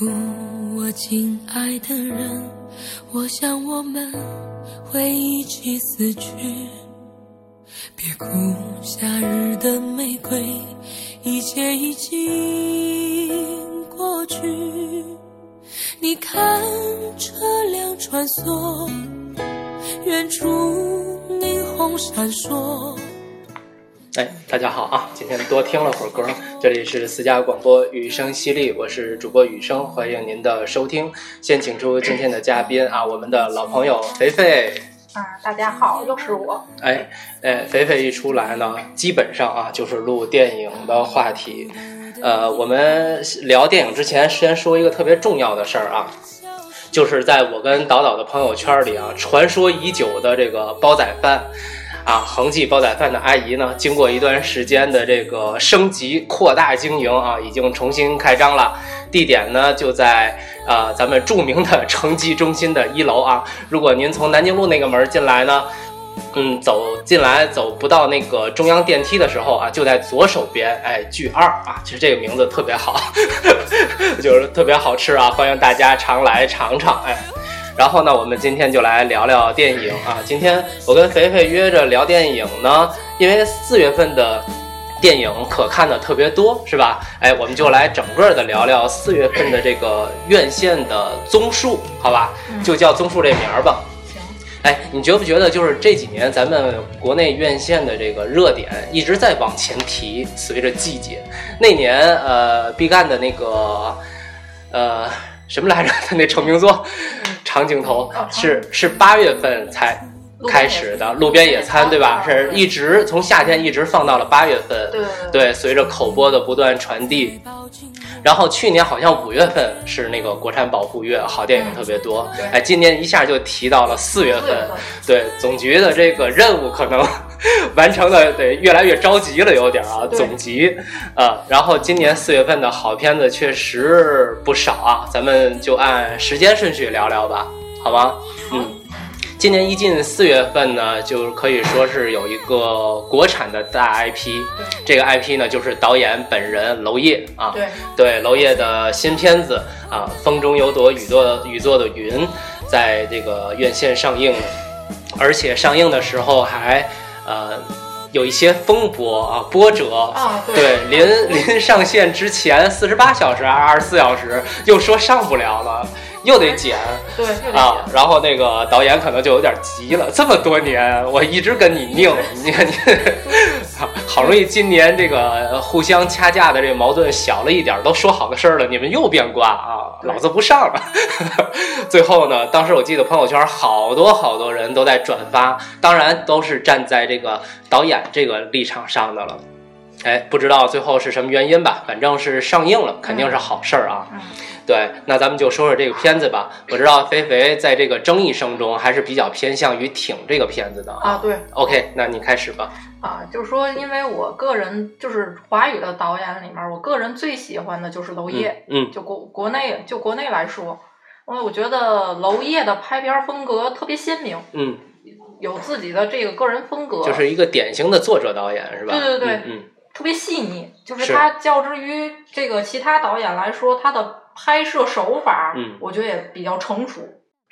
哭，我亲爱的人，我想我们会一起死去。别哭，夏日的玫瑰，一切已经过去。你看车辆穿梭，远处霓虹闪烁。哎，大家好啊！今天多听了会儿歌，这里是私家广播雨声淅沥，我是主播雨声，欢迎您的收听。先请出今天的嘉宾啊，我们的老朋友肥肥。啊，大家好，又是我。哎哎，肥肥一出来呢，基本上啊就是录电影的话题。呃，我们聊电影之前，先说一个特别重要的事儿啊，就是在我跟导导的朋友圈里啊，传说已久的这个煲仔饭。啊，恒记煲仔饭的阿姨呢，经过一段时间的这个升级扩大经营啊，已经重新开张了。地点呢就在啊咱们著名的城际中心的一楼啊。如果您从南京路那个门进来呢，嗯，走进来走不到那个中央电梯的时候啊，就在左手边，哎，聚二啊，其实这个名字特别好，就是特别好吃啊，欢迎大家常来尝尝，哎。然后呢，我们今天就来聊聊电影啊。今天我跟肥肥约着聊电影呢，因为四月份的电影可看的特别多，是吧？哎，我们就来整个的聊聊四月份的这个院线的综述，好吧？就叫综述这名儿吧。行。哎，你觉不觉得就是这几年咱们国内院线的这个热点一直在往前提？随着季节，那年呃，毕赣的那个呃。什么来着？他 那成名作长镜头是是八月份才开始的《路边野餐》，对吧？是一直从夏天一直放到了八月份。对对，随着口播的不断传递，然后去年好像五月份是那个国产保护月，好电影特别多。哎，今年一下就提到了四月份。对，总局的这个任务可能。完成的得越来越着急了，有点啊，总集，啊，然后今年四月份的好片子确实不少啊，咱们就按时间顺序聊聊吧，好吗？嗯，今年一进四月份呢，就可以说是有一个国产的大 IP，这个 IP 呢就是导演本人娄烨啊，对，对，娄烨的新片子啊，《风中有朵雨做雨做的云》在这个院线上映，而且上映的时候还。呃，有一些风波啊，波折啊，对，临临上线之前四十八小时还是二十四小时，又说上不了了。又得剪，对啊，然后那个导演可能就有点急了。这么多年，我一直跟你拧，你看你，好容易今年这个互相掐架的这个矛盾小了一点，都说好的事儿了，你们又变卦啊！老子不上了。最后呢，当时我记得朋友圈好多好多人都在转发，当然都是站在这个导演这个立场上的了。哎，不知道最后是什么原因吧，反正是上映了，肯定是好事儿啊。对，那咱们就说说这个片子吧。我知道肥肥在这个争议声中还是比较偏向于挺这个片子的啊。对，OK，那你开始吧。啊，就是说，因为我个人就是华语的导演里面，我个人最喜欢的就是娄烨。嗯，就国国内就国内来说，因为我觉得娄烨的拍片风格特别鲜明。嗯，有自己的这个个人风格，就是一个典型的作者导演，是吧？对对对，嗯，特别细腻，就是他较之于这个其他导演来说，他的。拍摄手法，嗯，我觉得也比较成熟。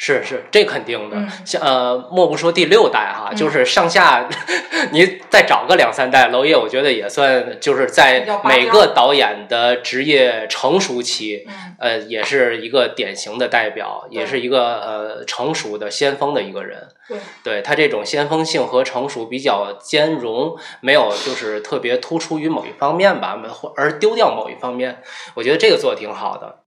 是是，这肯定的。像呃，莫不说第六代哈，就是上下，你再找个两三代，娄烨，我觉得也算就是在每个导演的职业成熟期，呃，也是一个典型的代表，也是一个呃成熟的先锋的一个人。对，对他这种先锋性和成熟比较兼容，没有就是特别突出于某一方面吧，而丢掉某一方面，我觉得这个做的挺好的。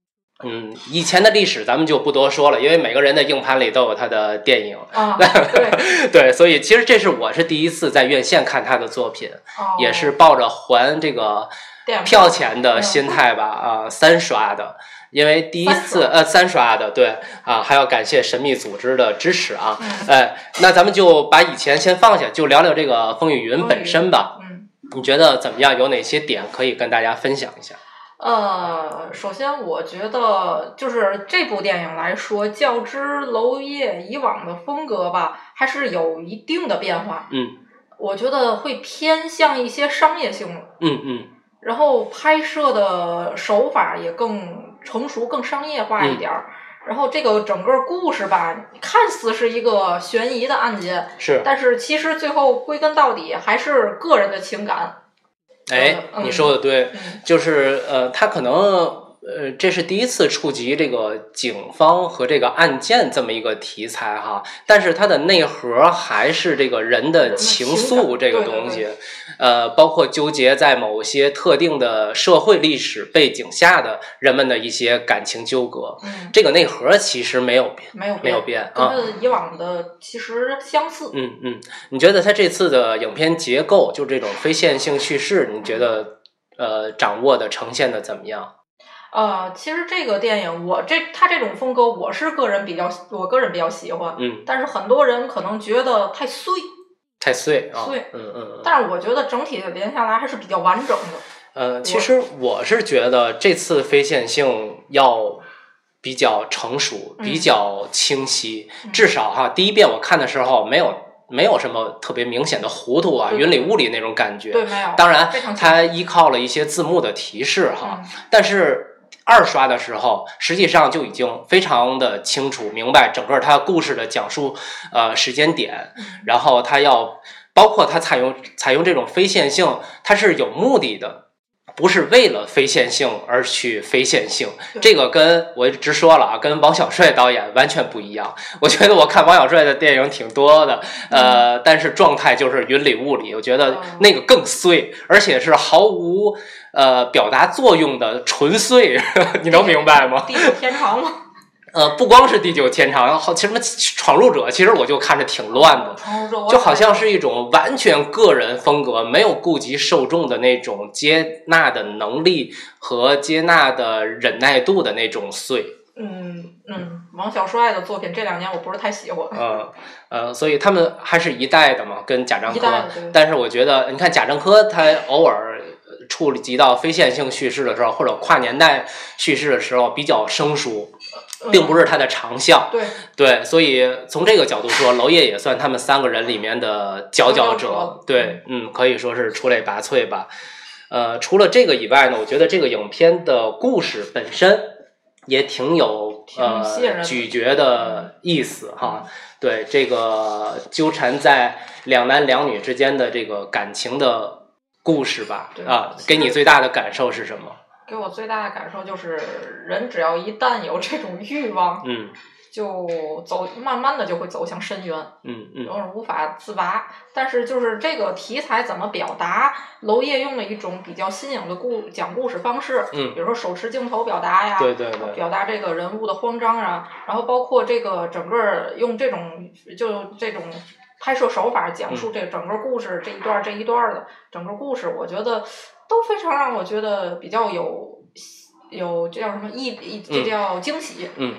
嗯，以前的历史咱们就不多说了，因为每个人的硬盘里都有他的电影啊。对对，所以其实这是我是第一次在院线看他的作品，也是抱着还这个票钱的心态吧啊，三刷的，因为第一次呃三刷的对啊，还要感谢神秘组织的支持啊。哎，那咱们就把以前先放下，就聊聊这个《风雨云》本身吧。嗯，你觉得怎么样？有哪些点可以跟大家分享一下？呃，首先我觉得就是这部电影来说，较之娄烨以往的风格吧，还是有一定的变化。嗯，我觉得会偏向一些商业性。嗯嗯，然后拍摄的手法也更成熟、更商业化一点儿。然后这个整个故事吧，看似是一个悬疑的案件，是，但是其实最后归根到底还是个人的情感。哎，嗯你说的对，嗯就是呃，他可能呃，这是第一次触及这个警方和这个案件这么一个题材哈，但是它的内核还是这个人的情情愫这个东西，呃，包括纠结在某些特定的社会历史背景下的人们的一些感情纠葛，嗯，这个内核其实没有变，没有没有变啊。跟以往的其实相似。嗯嗯，你觉得他这次的影片结构，就这种非线性叙事，你觉得呃掌握的呈现的怎么样？呃，其实这个电影，我这他这种风格，我是个人比较，我个人比较喜欢。嗯，但是很多人可能觉得太碎，太碎啊，碎嗯嗯嗯。但是我觉得整体连下来还是比较完整的。呃，其实我是觉得这次非线性要比较成熟，嗯比较清晰。嗯至少哈，第一遍我看的时候没有没有什么特别明显的糊涂啊、云里雾里那种感觉。对，没有。当然它依靠了一些字幕的提示哈，嗯但是。二刷的时候，实际上就已经非常的清楚明白整个它故事的讲述呃时间点，嗯然后它要包括它采用采用这种非线性，它是有目的的，不是为了非线性而去非线性。这个跟我直说了啊，跟王小帅导演完全不一样。我觉得我看王小帅的电影挺多的，呃，但是状态就是云里雾里，我觉得哦那个更碎，而且是毫无呃表达作用的纯粹，你能明白吗？地久天长吗，呃，不光是地久天长，好，其实什么闯入者，其实我就看着挺乱的。闯入者就好像是一种完全个人风格，没有顾及受众的那种接纳的能力和接纳的忍耐度的那种碎。嗯嗯，王小帅的作品这两年我不是太喜欢。嗯呃，所以他们还是一代的嘛，跟贾樟柯。但是我觉得，你看贾樟柯他偶尔呃触及到非线性叙事的时候，或者跨年代叙事的时候，比较生疏，并不是是他的长项。对，对，所以从这个角度说，娄烨也算他们三个人里面的佼佼者对，嗯，可以说是出类拔萃吧。呃，除了这个以外呢，我觉得这个影片的故事本身也挺有呃的咀嚼的意思哈。对这个纠缠在两男两女之间的这个感情的故事吧，啊，给你最大的感受是什么？给我最大的感受就是，人只要一旦有这种欲望，嗯就走，慢慢的就会走向深渊，嗯嗯然后无法自拔。但是就是这个题材怎么表达，娄烨用了一种比较新颖的故讲故事方式，嗯比如说手持镜头表达呀，对对对，表达这个人物的慌张啊，然后包括这个整个用这种就这种拍摄手法讲述这整个故事这一段这一段的整个故事，我觉得都非常让我觉得比较有有这叫什么意意这嗯。叫惊喜。嗯，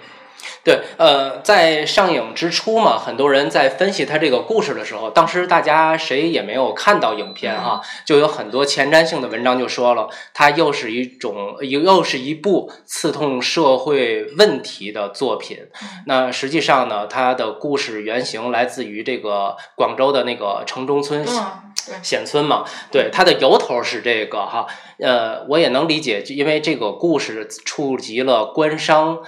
对，呃，在上映之初嘛，很多人在分析他这个故事的时候，当时大家谁也没有看到影片哈，就有很多前瞻性的文章就说了，它又是一种又又是一部刺痛社会问题的作品。那实际上呢，它的故事原型来自于这个广州的那个城中村嗯，显村嘛，对，它的由头是这个哈，呃，我也能理解，就因为这个故事触及了官商。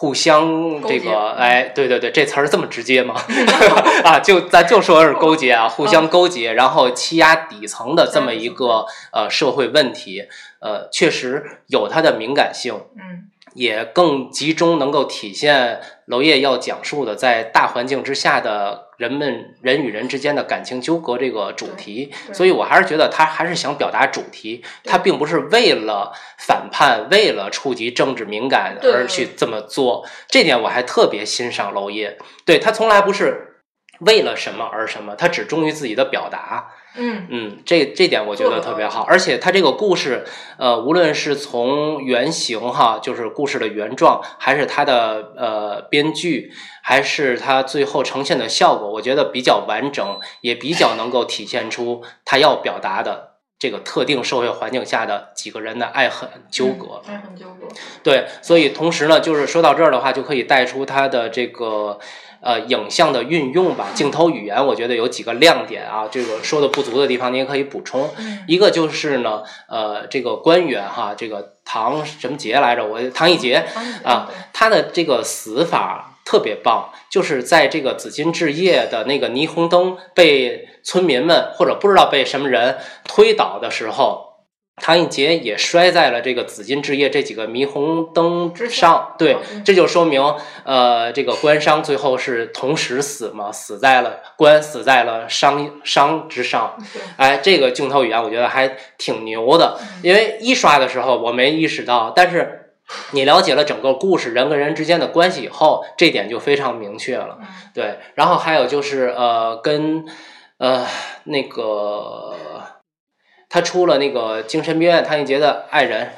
互相这个，哎，对对对，这词儿这么直接吗？啊，就咱就说是勾结啊，互相勾结，然后欺压底层的这么一个呃社会问题，呃，确实有它的敏感性，嗯。也更集中能够体现娄烨要讲述的在大环境之下的人们人与人之间的感情纠葛这个主题，所以我还是觉得他还是想表达主题，他并不是为了反叛、为了触及政治敏感而去这么做，这点我还特别欣赏娄烨，对他从来不是为了什么而什么，他只忠于自己的表达，嗯嗯，这这点我觉得特别好，而且它这个故事，呃，无论是从原型哈，就是故事的原状，还是它的呃编剧，还是它最后呈现的效果，我觉得比较完整，也比较能够体现出他要表达的这个特定社会环境下的几个人的爱恨纠葛。嗯，爱恨纠葛。对，所以同时呢，就是说到这儿的话，就可以带出他的这个呃影像的运用吧，镜头语言，我觉得有几个亮点啊，这个说的不足的地方，您也可以补充。嗯一个就是呢，呃，这个官员哈，这个唐什么杰来着？我唐一杰啊，他的这个死法特别棒，就是在这个紫金置业的那个霓虹灯被村民们或者不知道被什么人推倒的时候。唐一杰也摔在了这个紫金置业这几个霓虹灯之上，对嗯，这就说明，呃，这个官商最后是同时死嘛，死在了官死在了商商之上，对哎，这个镜头语言我觉得还挺牛的，因为一刷的时候我没意识到，但是你了解了整个故事人跟人之间的关系以后，这点就非常明确了。嗯对，然后还有就是呃，跟呃那个他出了那个精神病院，汤一杰的爱人。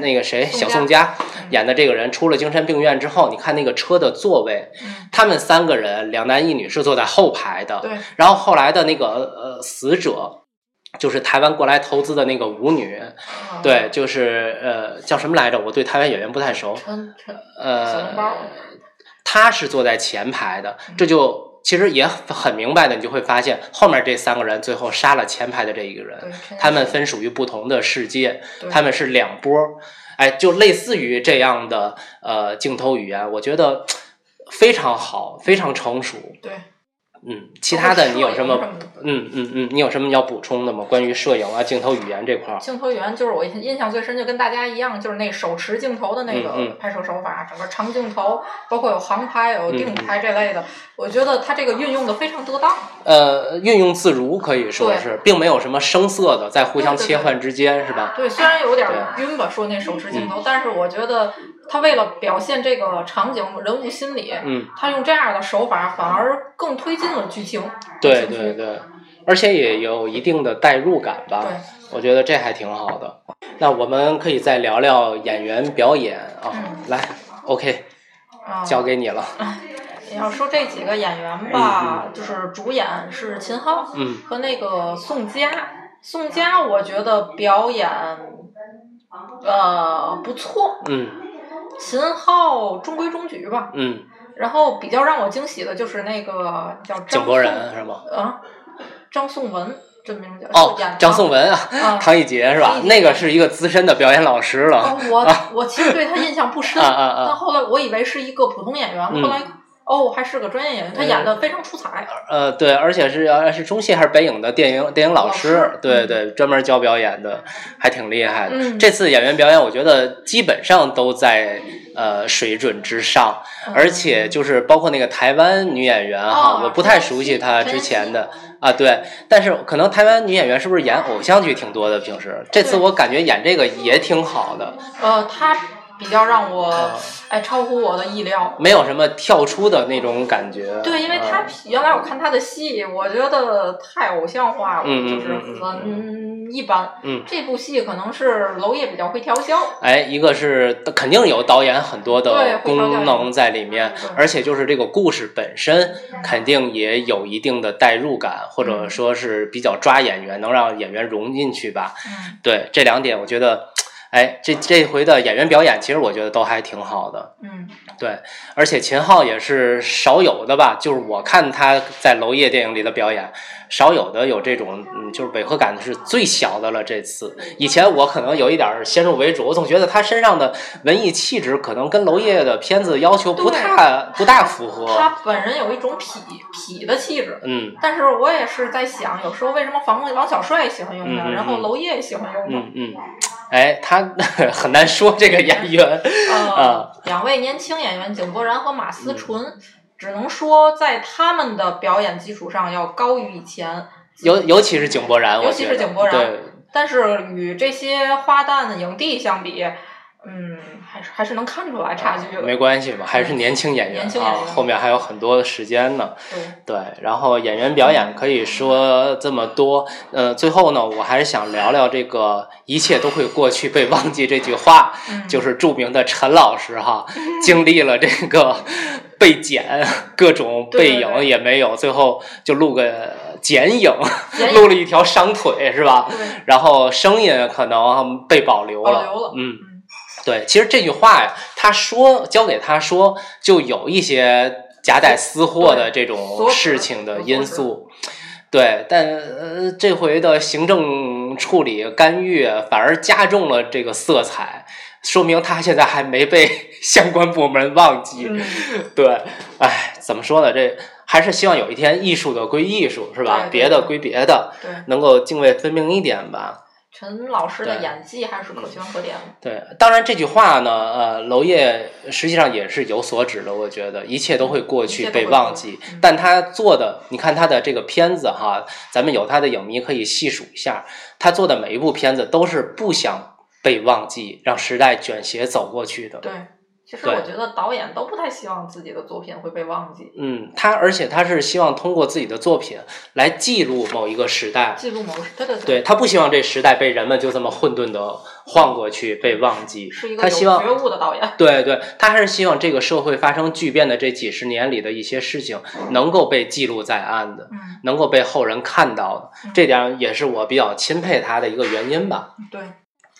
那个谁，宋小宋佳嗯。演的这个人出了精神病院之后，你看那个车的座位，嗯。他们三个人两男一女是坐在后排的，对，然后后来的那个呃死者，就是台湾过来投资的那个舞女，啊对，就是呃叫什么来着？我对台湾演员不太熟，呃笼包，她是坐在前排的，嗯。这就。其实也很明白的，你就会发现后面这三个人最后杀了前排的这一个人，他们分属于不同的世界，他们是两波儿，哎，就类似于这样的呃镜头语言，我觉得非常好，非常成熟。对，嗯，其他的你有什么？嗯嗯嗯，你有什么要补充的吗？关于摄影啊、镜头语言这块儿？镜头语言就是我印象最深，就跟大家一样，就是那手持镜头的那嗯个嗯拍摄手法，整个长镜头，包括有航拍、有定嗯拍这类的，我觉得它这个运用的非常得当。呃，运用自如可以说是，并没有什么生涩的在互相切换之间，是吧？对，虽然有点晕吧，说那手持镜头，但是我觉得他为了表现这个场景、人物心理，嗯，他用这样的手法反而更推进了剧情。对对对，而且也有一定的代入感吧。对，我觉得这还挺好的。那我们可以再聊聊演员表演啊，嗯来，OK，啊，交给你了。你要说这几个演员吧，就是主演是秦昊嗯和那个宋佳。宋佳，我觉得表演呃不错，嗯秦昊中规中矩吧。嗯，然后比较让我惊喜的就是那个叫张井柏然是吗？啊，张颂文真名叫张颂文啊，啊。唐艺杰是吧那个是一个资深的表演老师了。哦，我我其实对他印象不深，但后来我以为是一个普通演员，嗯后来哦还是个专业演员，他演的非常出彩。呃，对，而且是呃是中戏还是北影的电影电影老师，老师嗯对对，专门教表演的，还挺厉害的。嗯这次演员表演，我觉得基本上都在呃水准之上，嗯而且就是包括那个台湾女演员哈，哦我不太熟悉她之前的啊，对，但是可能台湾女演员是不是演偶像剧挺多的？平时这次我感觉演这个也挺好的，呃，他比较让我啊哎超乎我的意料。没有什么跳出的那种感觉。对，因为他啊原来我看他的戏，我觉得太偶像化了，就是嗯嗯很一般。嗯这部戏可能是娄烨比较会调教。哎，一个是肯定有导演很多的功能在里面，而且就是这个故事本身肯定也有一定的代入感，或者嗯说是比较抓演员，能让演员融进去吧。嗯对这两点，我觉得，哎，这这回的演员表演，其实我觉得都还挺好的。嗯对，而且秦昊也是少有的吧，就是我看他在娄烨电影里的表演，少有的有这种，嗯，就是违和感是最小的了。这次，以前我可能有一点儿先入为主，我总觉得他身上的文艺气质可能跟娄烨的片子要求不太不大符合。他本人有一种痞痞的气质。嗯但是我也是在想，有时候为什么王王小帅喜欢用他，嗯嗯然后嗯娄烨也喜欢用他？嗯嗯，哎，他 很难说这个演员。呃啊，两位年轻演员井柏然和马嗯思纯，只能说在他们的表演基础上要高于以前。尤尤其是井柏然，尤其是井柏然对，但是与这些花旦影帝相比，嗯，还是还是能看出来差距的。没关系吧，还是年轻演员啊年轻演员，后面还有很多的时间呢。对，对，然后演员表演可以说这么多，呃，最后呢，我还是想聊聊这个“一切都会过去，被忘记”这句话，嗯，就是著名的陈老师哈，经历了这个被剪，各种背影也没有，最后就录个剪影，录了一条伤腿是吧？然后声音可能被保留了，保留了嗯。嗯对，其实这句话呀，他说交给他说，就有一些夹带私货的这种事情的因素。对，但呃，这回的行政处理干预反而加重了这个色彩，说明他现在还没被 相关部门忘记。嗯，对，哎，怎么说呢？这还是希望有一天艺术的归艺术，是吧？对对对别的归别的，对，能够泾渭分明一点吧。陈老师的演技还是可圈可点的。对，当然这句话呢，呃，娄烨实际上也是有所指的。我觉得一切都会过去，被忘记嗯。但他做的，你看他的这个片子哈，咱们有他的影迷可以细数一下，他做的每一部片子都是不想被忘记，让时代卷鞋走过去的。对，其实我觉得导演都不太希望自己的作品会被忘记，嗯，他而且他是希望通过自己的作品来记录某一个时代，记录某个对对对他不希望这时代被人们就这么混沌的晃过去，被忘记。是一个有他希望觉悟的导演。对对，他还是希望这个社会发生巨变的这几十年里的一些事情能够被记录在案的，嗯，能够被后人看到的，嗯这点也是我比较钦佩他的一个原因吧。对，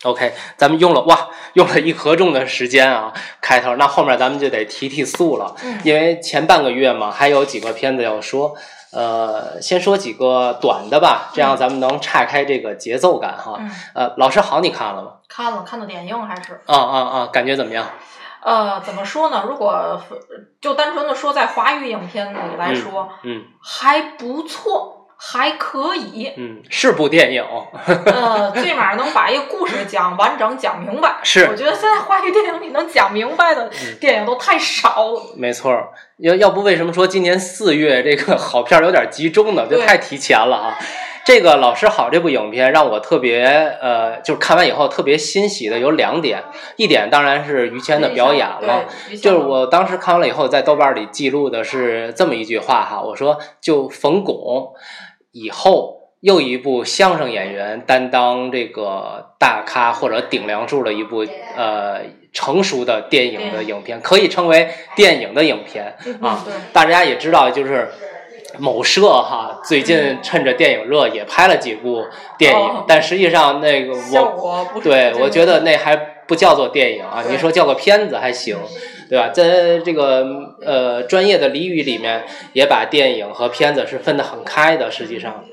OK，咱们用了哇，用了一合众的时间啊，开头，那后面咱们就得提提速了，嗯因为前半个月嘛，还有几个片子要说。呃，先说几个短的吧，这样咱们能岔开这个节奏感哈。嗯，呃，老师好，你看了吗？看了看的点映还是啊啊啊，感觉怎么样？呃，怎么说呢？如果就单纯的说在华语影片里来说，嗯还不错，还可以。嗯，是部电影，呃，最起码能把一个故事讲完整、讲明白。是我觉得现在华语电影里能讲明白的电影都太少了。没错儿。要要不为什么说今年四月这个好片儿有点集中呢？就太提前了啊。这个《老师好》这部影片让我特别呃，就是看完以后特别欣喜的有两点，一点当然是于谦的表演了。对，就是我当时看完了以后，在豆瓣里记录的是这么一句话哈，我说就冯巩以后又一部相声演员担当这个大咖或者顶梁柱的一部呃成熟的电影的影片，可以称为电影的影片啊。大家也知道，就是某社哈最近趁着电影热也拍了几部电影，哦。但实际上那个效我不对我觉得那还不叫做电影啊，你说叫个片子还行。对吧？在这个呃专业的俚语里面，也把电影和片子是分得很开的。实际上，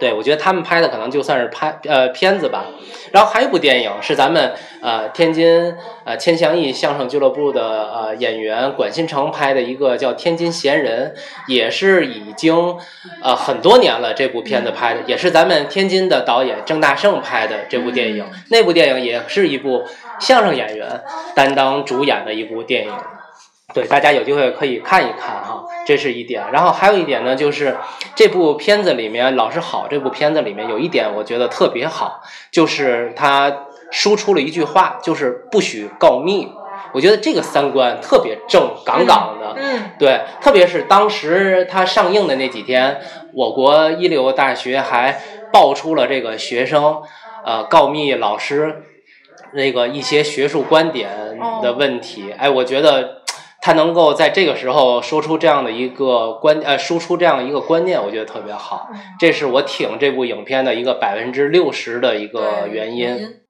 对我觉得他们拍的可能就算是拍呃片子吧。然后还有一部电影是咱们呃天津呃千祥义相声俱乐部的呃演员管新成拍的一个叫《天津闲人》，也是已经呃很多年了。这部片子拍的也是咱们天津的导演郑大圣拍的这部电影。嗯那部电影也是一部相声演员担当主演的一部电影。对，大家有机会可以看一看哈，这是一点。然后还有一点呢，就是这部片子里面，《老师好》这部片子里面有一点我觉得特别好，就是他输出了一句话，就是不许告密。我觉得这个三观特别正杠杠的，嗯，对，特别是当时他上映的那几天，我国一流大学还爆出了这个学生呃告密老师那个一些学术观点的问题。哎，我觉得他能够在这个时候说出这样的一个观呃输出这样一个观念，我觉得特别好。嗯这是我挺这部影片的一个百分之六十的一个原因因。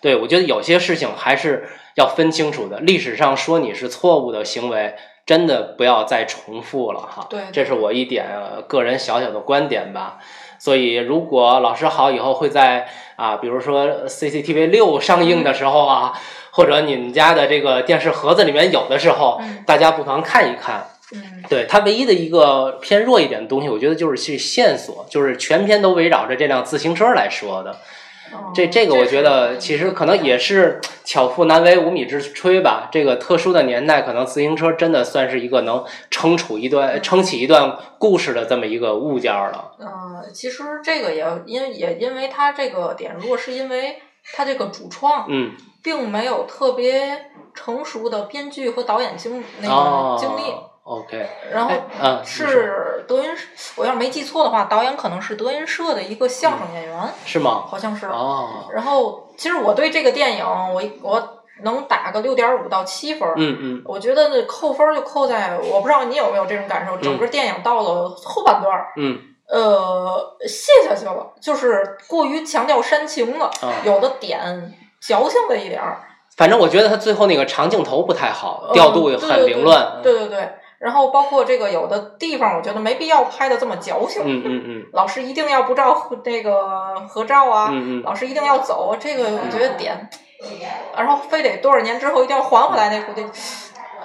对，我觉得有些事情还是要分清楚的。历史上说你是错误的行为，真的不要再重复了哈。对这是我一点、呃个人小小的观点吧。所以，如果老师好以后会在啊，比如说 CCTV 六上映的时候啊，或者你们家的这个电视盒子里面有的时候，嗯大家不妨看一看。嗯，对它唯一的一个偏弱一点的东西，我觉得就是去线索，就是全篇都围绕着这辆自行车来说的。哦这这个我觉得其实可能也是巧妇难为无米之炊吧。这个特殊的年代，可能自行车真的算是一个能撑出一段、撑起一段故事的这么一个物件儿了。呃，其实这个也因也因为它这个点如果，是因为它这个主创嗯，并没有特别成熟的编剧和导演经那哦个经历，，OK，然后是德云，我要是没记错的话，导演可能是德云社的一个相声演员，是吗？好像是。哦，然后，其实我对这个电影，我我能打个六点五到七分儿。嗯嗯我觉得那扣分儿就扣在，我不知道你有没有这种感受，整个电影到了后半段儿，嗯呃，卸下去了，就是过于强调煽情了，啊，有的点矫情了一点儿，反正我觉得他最后那个长镜头不太好，呃调度也很凌乱。对对对对。然后包括这个有的地方，我觉得没必要拍的这么矫情。嗯嗯嗯老师一定要不照 那个合照啊，嗯嗯老师一定要走，这个我觉得点，然后非得多少年之后一定要还回来那估计，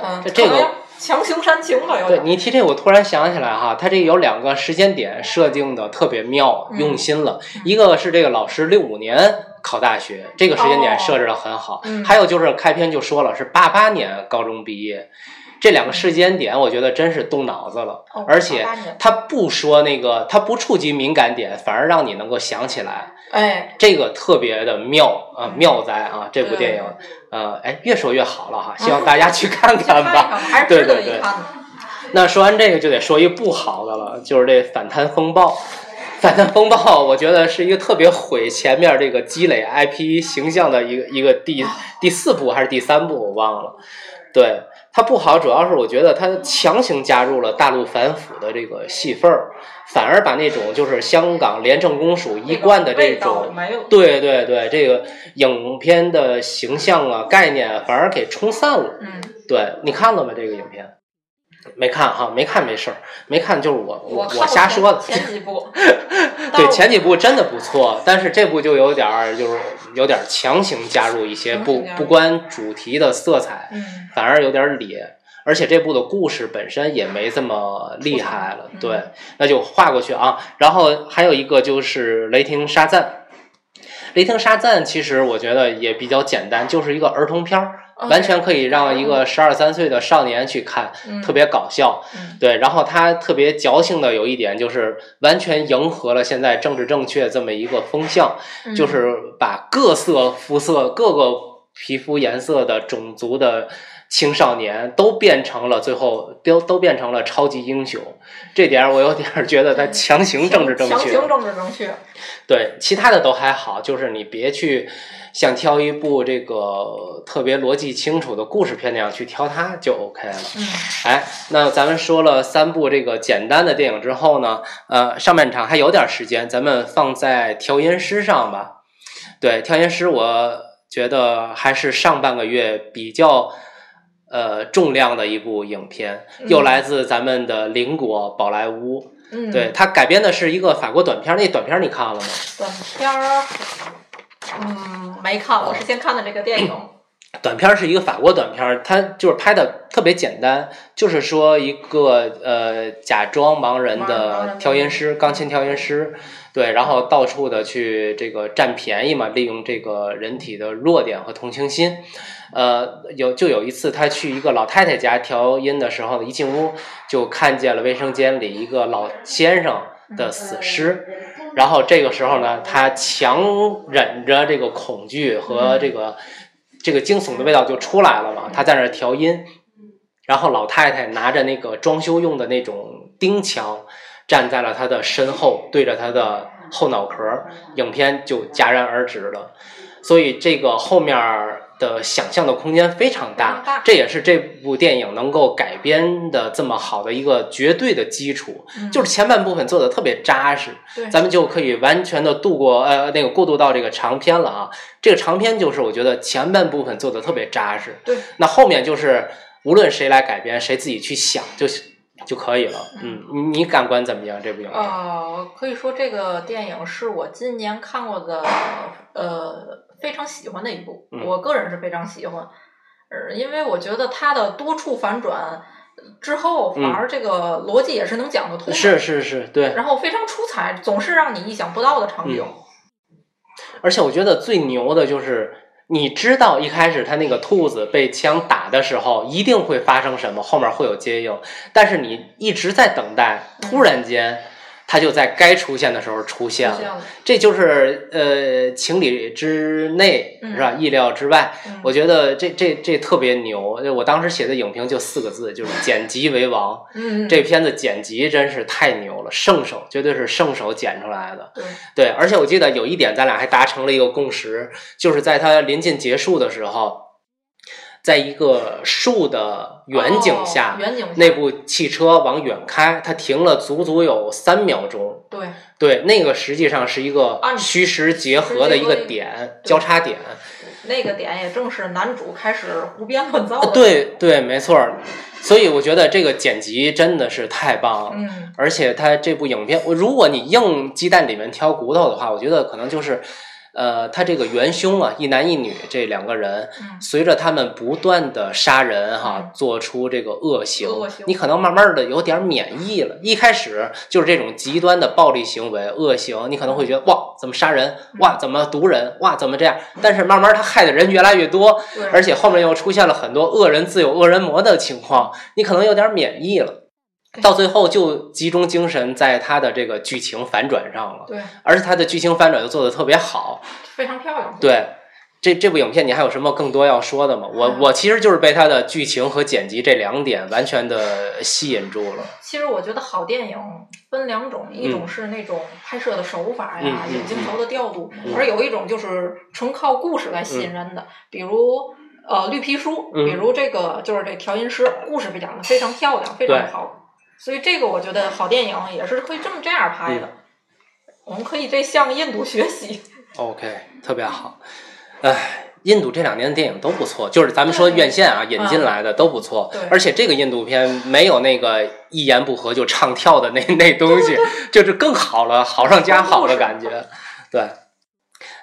嗯，这这个可能要强行煽情了，有对。你提这，我突然想起来哈，他这有两个时间点设定的特别妙，嗯用心了。一个是这个老师六五年考大学，这个时间点哦设置的很好。嗯还有就是开篇就说了是八八年高中毕业，这两个时间点我觉得真是动脑子了，哦而且他不说那个，他不触及敏感点，反而让你能够想起来。哎，这个特别的妙啊，妙哉啊！这部电影，呃，哎，越说越好了哈，希望大家去看 看吧。看，对对对。那说完这个，就得说一不好的了，就是这反贪风暴。反贪风暴，我觉得是一个特别毁前面这个积累 IP 形象的一个一个第第四部还是第三部，我忘了。对它不好，主要是我觉得它强行加入了大陆反腐的这个戏份儿，反而把那种就是香港廉政公署一贯的这种没有。对对对，这个影片的形象啊、概念啊，反而给冲散了。嗯，对你看了吗？这个影片？没看哈，没看没事儿，没看就是我我我瞎说的。前前几部，对前几部真的不错，但是这部就有点儿就是有点儿强行加入一些不不关主题的色彩，嗯，反而有点儿咧。而且这部的故事本身也没这么厉害了对嗯，那就划过去啊。然后还有一个就是《雷霆沙赞》，《雷霆沙赞》其实我觉得也比较简单，就是一个儿童片儿，哦完全可以让一个十二三岁的少年去看，嗯特别搞笑。嗯对，然后他特别矫情的有一点就是完全迎合了现在政治正确这么一个风向，嗯就是把各色肤色、各个皮肤颜色的种族的青少年都变成了最后都都变成了超级英雄，这点儿我有点儿觉得他强行政治正确。强行政治正确，对，其他的都还好，就是你别去像挑一部这个特别逻辑清楚的故事片那样去挑它就 OK 了。嗯哎，那咱们说了三部这个简单的电影之后呢，呃，上半场还有点时间，咱们放在调音师上吧。对，调音师，我觉得还是上半个月比较呃重量的一部影片，又嗯来自咱们的邻国宝莱坞。嗯，对，它改编的是一个法国短片，那短片你看了吗？短片儿，嗯，没看，我是先看的这个电影，短片儿是一个法国短片儿，它就是拍的特别简单，就是说一个呃假装盲人的调音师，钢琴调音师，对，然后到处的去这个占便宜嘛，利用这个人体的弱点和同情心。呃，有就有一次他去一个老太太家调音的时候，一进屋就看见了卫生间里一个老先生的死尸。然后这个时候呢，他强忍着这个恐惧和这个、这个惊悚的味道就出来了嘛。他在那儿调音，然后老太太拿着那个装修用的那种钉枪，站在了他的身后，对着他的后脑壳儿，影片就戛然而止了。所以这个后面的想象的空间非常大大，这也是这部电影能够改编的这么好的一个绝对的基础。嗯就是前半部分做的特别扎实，对，咱们就可以完全的度过呃那个过渡到这个长篇了啊。这个长篇就是我觉得前半部分做的特别扎实，对，那后面就是无论谁来改编，谁自己去想就就可以了。嗯，你你感官怎么样？这部影片？呃，可以说这个电影是我今年看过的呃非常喜欢的一部，嗯。我个人是非常喜欢，呃，因为我觉得它的多处反转之后，反而这个逻辑也是能讲得通的，嗯是是是，对。然后非常出彩，总是让你意想不到的场景。而且我觉得最牛的就是，你知道一开始他那个兔子被枪打的时候一定会发生什么，后面会有接应，但是你一直在等待，突然间他就在该出现的时候出现了。现了，这就是呃情理之内嗯是吧？意料之外。嗯我觉得这这这特别牛。我当时写的影评就四个字，就是剪辑为王。嗯，这片子剪辑真是太牛了，圣手绝对是圣手剪出来的。对，对，而且我记得有一点，咱俩还达成了一个共识，就是在它临近结束的时候，在一个树的远景下，哦远景下那部汽车往远开，它停了足足有三秒钟。对对，那个实际上是一个虚实结合的一个点，交叉点。那个点也正是男主开始胡编乱造的。对对，没错儿。所以我觉得这个剪辑真的是太棒了。嗯而且他这部影片，我如果你硬鸡蛋里面挑骨头的话，我觉得可能就是，呃，他这个元凶啊，一男一女这两个人，嗯随着他们不断的杀人哈、嗯做出这个恶行，恶行你可能慢慢的有点免疫了。一开始就是这种极端的暴力行为、恶行，你可能会觉得哇，怎么杀人？哇，怎么毒人？哇，怎么这样？但是慢慢他害的人越来越多，而且后面又出现了很多恶人自有恶人磨的情况，你可能有点免疫了。到最后就集中精神在他的这个剧情反转上了，对而且他的剧情反转又做的特别好。非常漂亮。对，这这部影片你还有什么更多要说的吗？我嗯我其实就是被它的剧情和剪辑这两点完全的吸引住了。其实我觉得好电影分两种，一种是那种拍摄的手法呀、嗯嗯有镜头的调度，嗯而有一种就是纯靠故事来吸引人的，比如。呃，绿皮书，嗯比如这个就是这调音师，故事讲的非常漂亮，非常好，所以这个我觉得好电影也是可以这么这样拍的。我们可以这向印度学习。OK，特别好。哎，印度这两年的电影都不错，就是咱们说院线啊引进来的都不错对，而且这个印度片没有那个一言不合就唱跳的那 那东西，就是更好了，好上加好的感觉。对。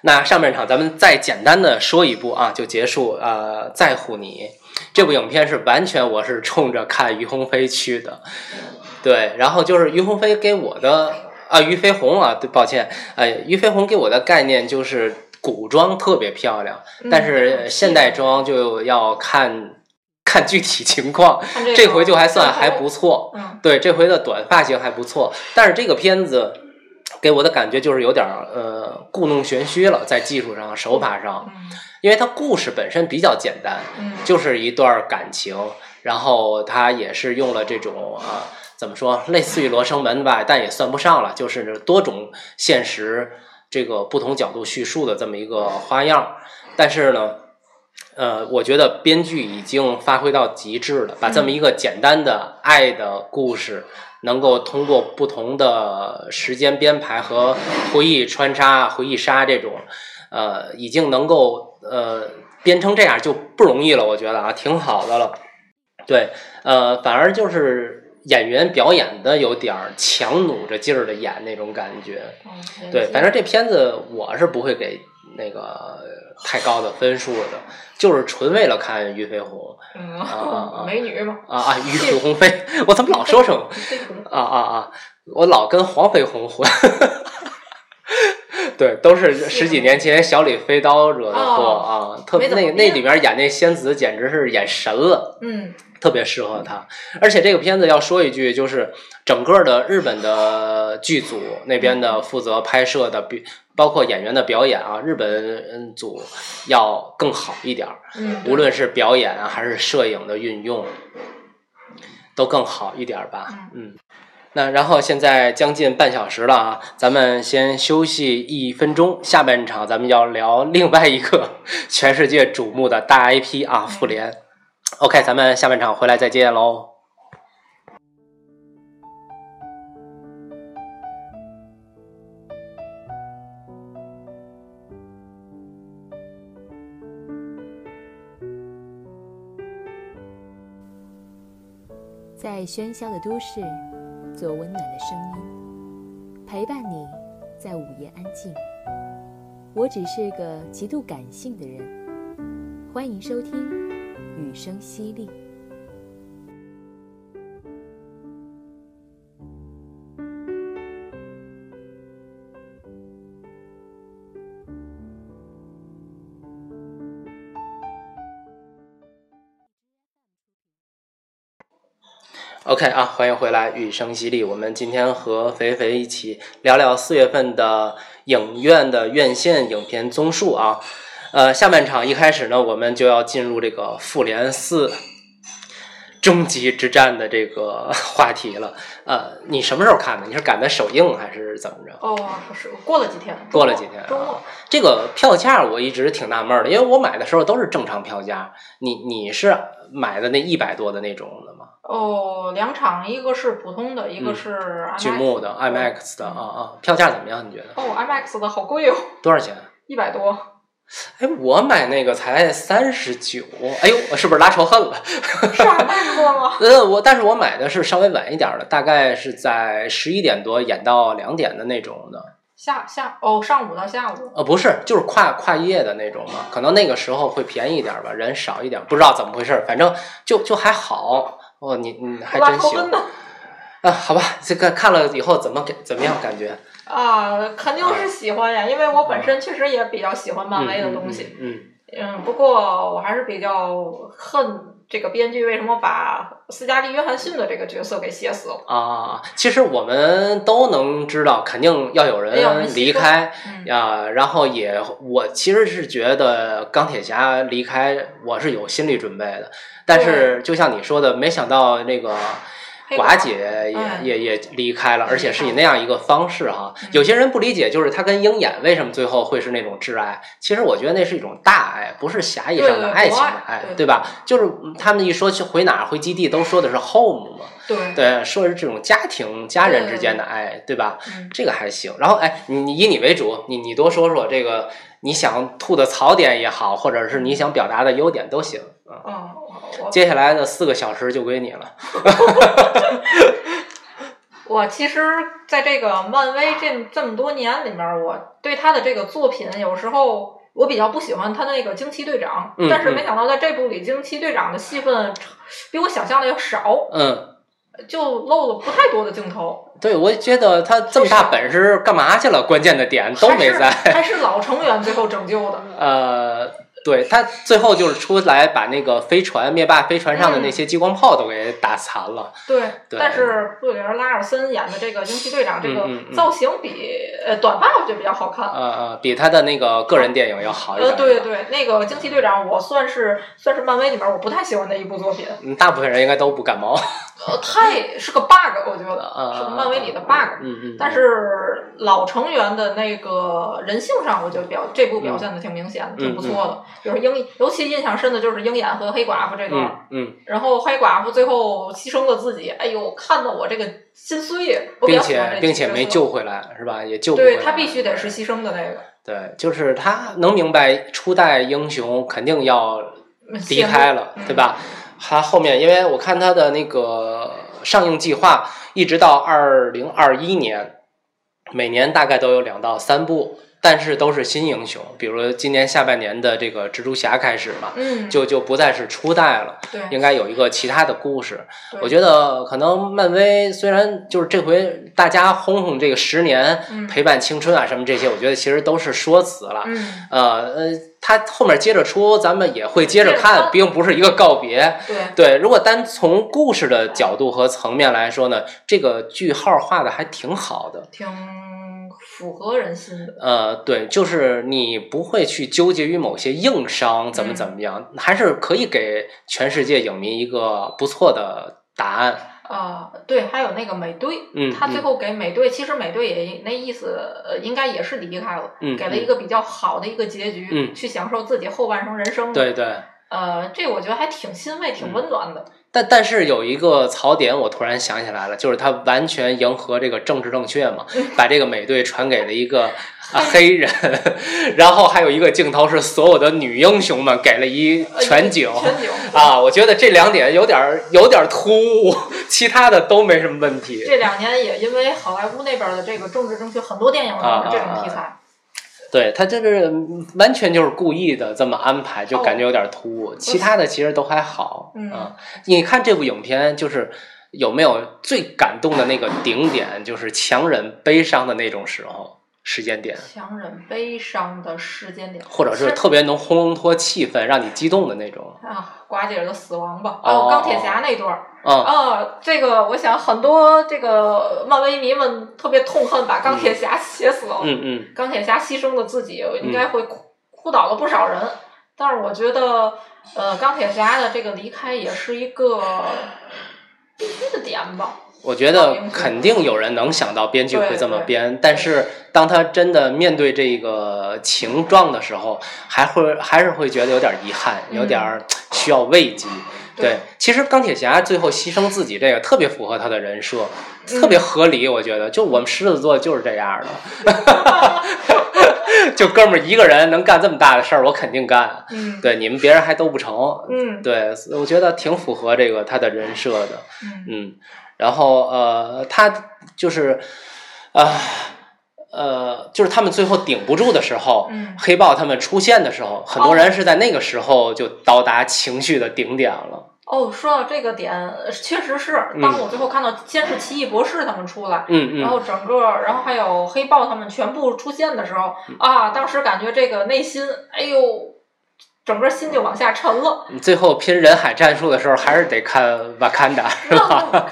那上半场咱们再简单的说一部啊，就结束。呃，在乎你这部影片是完全我是冲着看于鸿飞去的，对。然后就是于鸿飞给我的啊，于飞鸿啊，对，抱歉，哎，于飞鸿给我的概念就是古装特别漂亮，但是现代装就要看看具体情况。这回就还算还不错，嗯，对，这回的短发型还不错，但是这个片子给我的感觉就是有点儿呃故弄玄虚了，在技术上、手法上，嗯因为它故事本身比较简单，嗯，就是一段感情，然后它也是用了这种啊、怎么说，类似于罗生门吧，但也算不上了，就是多种现实这个不同角度叙述的这么一个花样。但是呢，呃，我觉得编剧已经发挥到极致了，把这么一个简单的爱的故事，能够通过不同的时间编排和回忆穿插、回忆杀这种，呃，已经能够呃编成这样就不容易了，我觉得啊，挺好的了。对，呃，反而就是演员表演的有点儿强努着劲儿的演那种感觉。嗯对，反正这片子我是不会给那个太高的分数的，就是纯为了看俞飞鸿。嗯啊啊 美女嘛，啊啊，俞飞鸿飞，我怎么老说成？啊啊啊，我老跟黄飞鸿混。对，都是十几年前小李飞刀惹的祸哦啊！特别那那里边演那仙子，简直是演神了。嗯特别适合他。而且这个片子要说一句，就是整个的日本的剧组那边的负责拍摄的，比包括演员的表演啊，日本组要更好一点儿，嗯，无论是表演啊还是摄影的运用，都更好一点儿吧。嗯。那然后现在将近半小时了啊，咱们先休息一分钟，下半场咱们要聊另外一个全世界瞩目的大 IP 啊，复联。OK，咱们下半场回来再见喽。在喧嚣的都市，做温暖的声音，陪伴你在午夜安静。我只是个极度感性的人，欢迎收听《雨声淅沥》。OK 啊，欢迎回来，雨声淅沥。我们今天和肥肥一起聊聊四月份的影院的院线影片综述啊。呃，下半场一开始呢，我们就要进入这个《复联四》终极之战的这个话题了。呃，你什么时候看的？你是赶在首映还是怎么着？哦，是过了几天，过了几天周末啊，这个票价我一直挺纳闷的，因为我买的时候都是正常票价。你你是买的那一百多的那种？哦，两场，一个是普通的，一个是剧目的、IMAX 的啊啊，票价怎么样？你觉得哦，IMAX 的好贵哦，多少钱？一百多。哎，我买那个才三十九，哎呦，我是不是拉仇恨了？上班 过吗？呃，我但是我买的是稍微晚一点的，大概是在十一点多演到两点的那种的。下下哦，上午到下午。呃，不是，就是跨跨夜的那种嘛，可能那个时候会便宜一点吧，人少一点，不知道怎么回事，反正就就还好。哦，你你还真行。啊，好吧，这个看了以后怎么感怎么样感觉？啊，肯定是喜欢呀，因为我本身确实也比较喜欢漫威的东西。嗯嗯，不过我还是比较恨这个编剧为什么把斯嘉丽·约翰逊的这个角色给写死了啊。其实我们都能知道，肯定要有人离开呀。然后也，我其实是觉得钢铁侠离开，我是有心理准备的。但是就像你说的，没想到那个。寡姐也也也离开了，而且是以那样一个方式哈。有些人不理解，就是他跟鹰眼为什么最后会是那种挚爱？其实我觉得那是一种大爱，不是狭义上的爱情的爱，对吧？就是他们一说去回哪儿回基地，都说的是 home 嘛，对对，说是这种家庭家人之间的爱，对吧？这个还行。然后哎，你以你为主，你你多说说这个你想吐的槽点也好，或者是你想表达的优点都行啊。接下来的四个小时就归你了。我其实在这个漫威这这么多年里面，我对他的这个作品，有时候我比较不喜欢他的那个惊奇队长，但是没想到在这部里，惊奇队长的戏份比我想象的要少，嗯，就露了不太多的镜头。对，我觉得他这么大本事干嘛去了？关键的点都没在，还是老成员最后拯救的。呃。对他最后就是出来把那个飞船灭霸飞船上的那些激光炮都给打残了。对，但是布里尔拉尔森演的这个惊奇队长，这个造型比呃短发我觉得比较好看。呃呃，比他的那个个人电影要好一点。呃，对对，那个惊奇队长我算是算是漫威里面我不太喜欢的一部作品。嗯，大部分人应该都不感冒。呃，太是个 bug，我觉得是个漫威里的 bug。嗯嗯。但是老成员的那个人性上，我觉得表这部表现的挺明显的，挺不错的。就是鹰，尤其印象深的就是鹰眼和黑寡妇这段。嗯。然后黑寡妇最后牺牲了自己，哎呦，看得我这个心碎。并且并且没救回来，是吧？也救不回来。对他必须得是牺牲的那个。对，就是他能明白初代英雄肯定要离开了，对吧？他后面，因为我看他的那个上映计划，一直到二零二一年，每年大概都有两到三部。但是都是新英雄，比如今年下半年的这个蜘蛛侠开始嘛，就就不再是初代了，应该有一个其他的故事。我觉得可能漫威虽然就是这回大家轰轰这个十年陪伴青春啊什么这些，我觉得其实都是说辞了。呃呃，他后面接着出，咱们也会接着看，并不是一个告别。对，如果单从故事的角度和层面来说呢，这个句号画的还挺好的。挺。符合人心的，呃，对，就是你不会去纠结于某些硬伤怎么怎么样，还是可以给全世界影迷一个不错的答案。啊，对，还有那个美队，嗯，他最后给美队，其实美队也那意思，呃，应该也是离开了，嗯，给了一个比较好的一个结局，嗯，去享受自己后半生人生。对对，呃，这我觉得还挺欣慰，挺温暖的。但但是有一个槽点，我突然想起来了，就是他完全迎合这个政治正确嘛，把这个美队传给了一个 啊黑人，然后还有一个镜头是所有的女英雄们给了一全景，啊，我觉得这两点有点有点突兀，其他的都没什么问题。这两年也因为好莱坞那边的这个政治正确，很多电影都是这种题材。对他就是完全就是故意的这么安排，就感觉有点突兀。其他的其实都还好。嗯，你看这部影片，就是有没有最感动的那个顶点，就是强忍悲伤的那种时候。时间点，强忍悲伤的时间点，或者是特别能烘托气氛，让你激动的那种啊，寡姐的死亡吧，哦，钢铁侠那段儿，啊，这个我想很多这个漫威迷们特别痛恨把钢铁侠写死了，嗯嗯，钢铁侠牺牲了自己，应该会哭哭倒了不少人，但是我觉得，呃，钢铁侠的这个离开也是一个必须的点吧。我觉得肯定有人能想到编剧会这么编，但是当他真的面对这个情状的时候，还会还是会觉得有点遗憾，有点需要慰藉。对，其实钢铁侠最后牺牲自己这个特别符合他的人设，特别合理。我觉得，就我们狮子座就是这样的。就哥们儿一个人能干这么大的事儿，我肯定干。嗯对，你们别人还都不成。嗯对，我觉得挺符合这个他的人设的。嗯嗯，然后呃，他就是啊呃就是他们最后顶不住的时候，嗯黑豹他们出现的时候，很多人是在那个时候就到达情绪的顶点了。哦，说到这个点，呃确实是，当我最后看到先是奇异博士他们出来。嗯嗯，然后整个，然后还有黑豹他们全部出现的时候啊，当时感觉这个内心，哎呦，整个心就往下沉了。最后拼人海战术的时候，还是得看瓦坎达，是吧？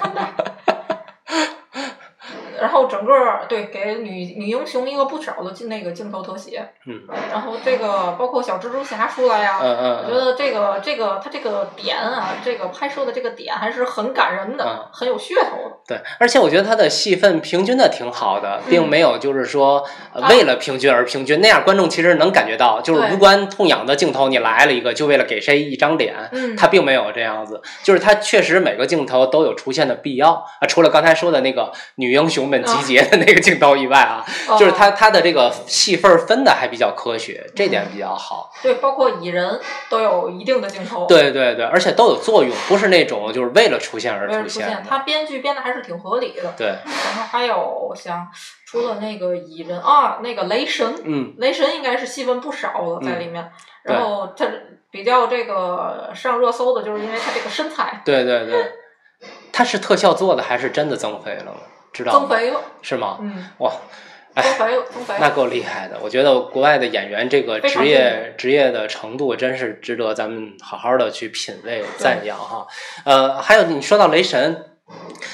然后整个对给女女英雄一个不少的镜那个镜头特写，嗯然后这个包括小蜘蛛侠出来呀、嗯嗯嗯，我觉得这个这个他这个点啊，这个拍摄的这个点还是很感人的，嗯很有噱头的。对，而且我觉得他的戏份平均的挺好的，并嗯没有就是说、为了平均而平均，那样观众其实能感觉到，就是无关痛痒的镜头，你来了一个就为了给谁一张脸，嗯，他并没有这样子，就是他确实每个镜头都有出现的必要啊，除了刚才说的那个女英雄们集结的那个镜头以外啊，哦就是他他的这个戏份儿分的还比较科学，这点比较好。对，包括蚁人都有一定的镜头，，对对对，而且都有作用，不是那种就是为了出现而出现。他编剧编的还是挺合理的。对，然后还有像除了那个蚁人啊，那个雷神，嗯，雷神应该是戏份不少的在里面。对然后他比较这个上热搜的，就是因为他这个身材对对对，他是特效做的还是真的增肥了吗？知道吗增肥了，是吗？嗯，哇，哎增肥了，增肥了。那够厉害的。我觉得国外的演员这个职业职业的程度，真是值得咱们好好的去品味赞扬哈。呃，还有你说到雷神，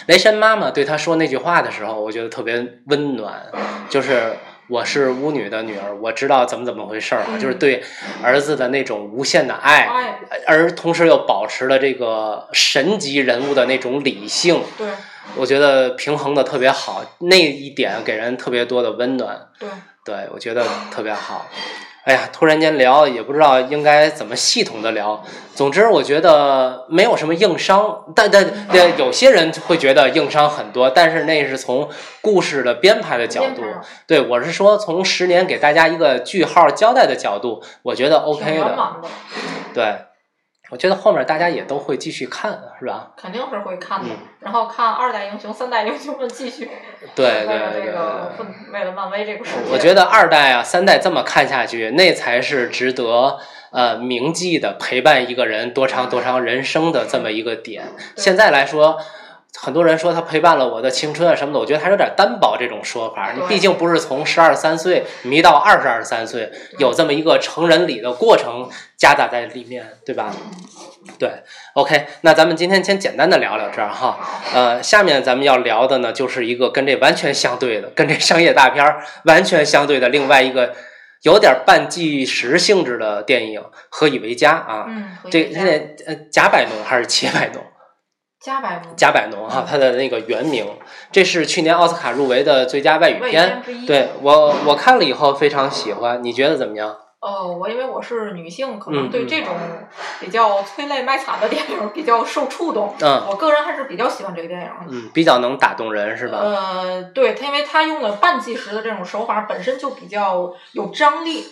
雷神妈妈对他说那句话的时候，我觉得特别温暖，就是。我是巫女的女儿，我知道怎么怎么回事儿就是对儿子的那种无限的爱，哎，而同时又保持了这个神级人物的那种理性，对我觉得平衡的特别好，那一点给人特别多的温暖。对，对，我觉得特别好。哎呀，突然间聊也不知道应该怎么系统的聊。总之，我觉得没有什么硬伤，但但但有些人会觉得硬伤很多，但是那是从故事的编排的角度。对我是说，从十年给大家一个句号交代的角度，我觉得 OK 的。满的，对，我觉得后面大家也都会继续看，是吧？肯定是会看的。嗯然后看二代英雄、三代英雄们继续对对为了对对这个为了漫威这个世界，我觉得二代啊、三代这么看下去，那才是值得呃铭记的，陪伴一个人多长多长人生的这么一个点。现在来说。很多人说他陪伴了我的青春啊什么的，我觉得还有点单薄这种说法。你对毕竟不是从十二三岁迷到二十二三岁，有这么一个成人礼的过程夹杂在里面，对吧？对，OK，那咱们今天先简单的聊聊这儿哈。呃，下面咱们要聊的呢，就是一个跟这完全相对的，跟这商业大片儿完全相对的另外一个有点半纪实性质的电影《何以为家》啊。嗯，和这现在呃贾百农还是且百农？加百农加百农哈，他的那个原名，这是去年奥斯卡入围的最佳外语片。对我我看了以后非常喜欢，你觉得怎么样？哦，我因为我是女性，可嗯能对这种比较催泪卖惨的电影比较受触动。嗯我个人还是比较喜欢这个电影。嗯，比较能打动人是吧？呃，对，他因为他用了半计时的这种手法，本身就比较有张力，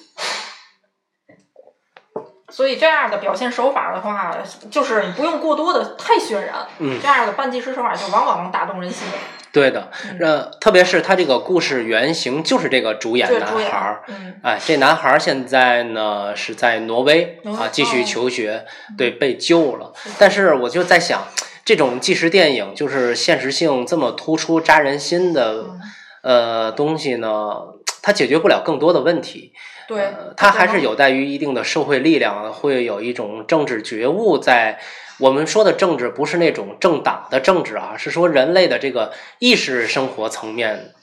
所以这样的表现手法的话，就是你不用过多的太渲染，嗯这样的半纪实手法就往往能打动人心。对的，嗯呃，特别是他这个故事原型就是这个主演对，男孩儿，，嗯，哎，这男孩儿现在呢是在挪威啊继续哦求学，对，被救了。但是我就在想，这种纪实电影就是现实性这么突出、扎人心的嗯呃东西呢，它解决不了更多的问题。对呃，它还是有待于一定的社会力量，会有一种政治觉悟在。我们说的政治不是那种政党的政治啊，是说人类的这个意识生活层面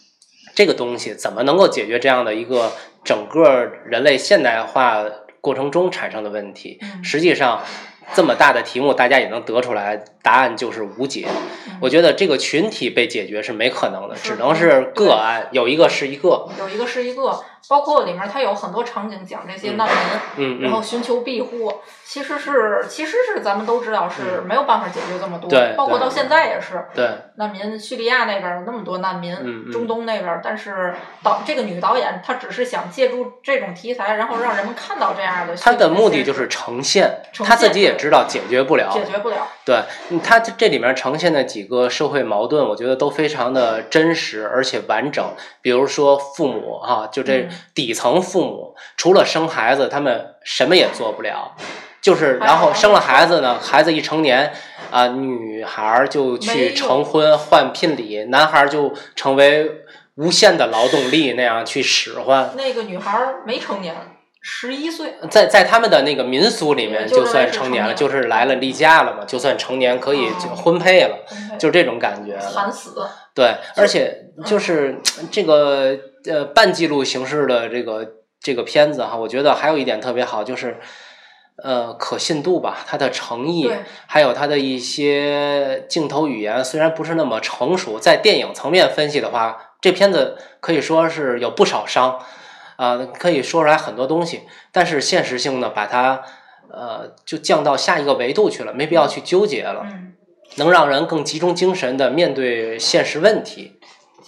这个东西怎么能够解决这样的一个整个人类现代化过程中产生的问题？嗯实际上，这么大的题目，大家也能得出来，答案就是无解。嗯我觉得这个群体被解决是没可能的，只能是个案，有一个是一个。有一个是一个，包括里面它有很多场景讲这些难民，然后寻求庇护，其实是其实是咱们都知道是没有办法解决这么多，包括到现在也是。对，难民，叙利亚那边儿那么多难民，中东那边，但是导这个女导演她只是想借助这种题材，然后让人们看到这样的。她的目的就是呈现，呈他自己也知道解决不了，解决不了。对，嗯他这这里面呈现的几个社会矛盾，我觉得都非常的真实而且完整。比如说父母哈、就这嗯底层父母，除了生孩子，他们什么也做不了。就是，然后生了孩子呢，孩子一成年，啊、女孩儿就去成婚换聘礼，男孩儿就成为无限的劳动力那样去使唤。那个女孩儿没成年，十一岁，在在他们的那个民俗里面，就算成年了，就是来了例假了嘛，就算成年可以婚配了，就这种感觉了。惨死。对，而且就是这个呃半记录形式的这个这个片子哈，我觉得还有一点特别好，就是呃可信度吧，它的诚意，还有它的一些镜头语言，虽然不是那么成熟，在电影层面分析的话，这片子可以说是有不少伤，啊、可以说出来很多东西，但是现实性呢，把它呃就降到下一个维度去了，没必要去纠结了。嗯，能让人更集中精神的面对现实问题。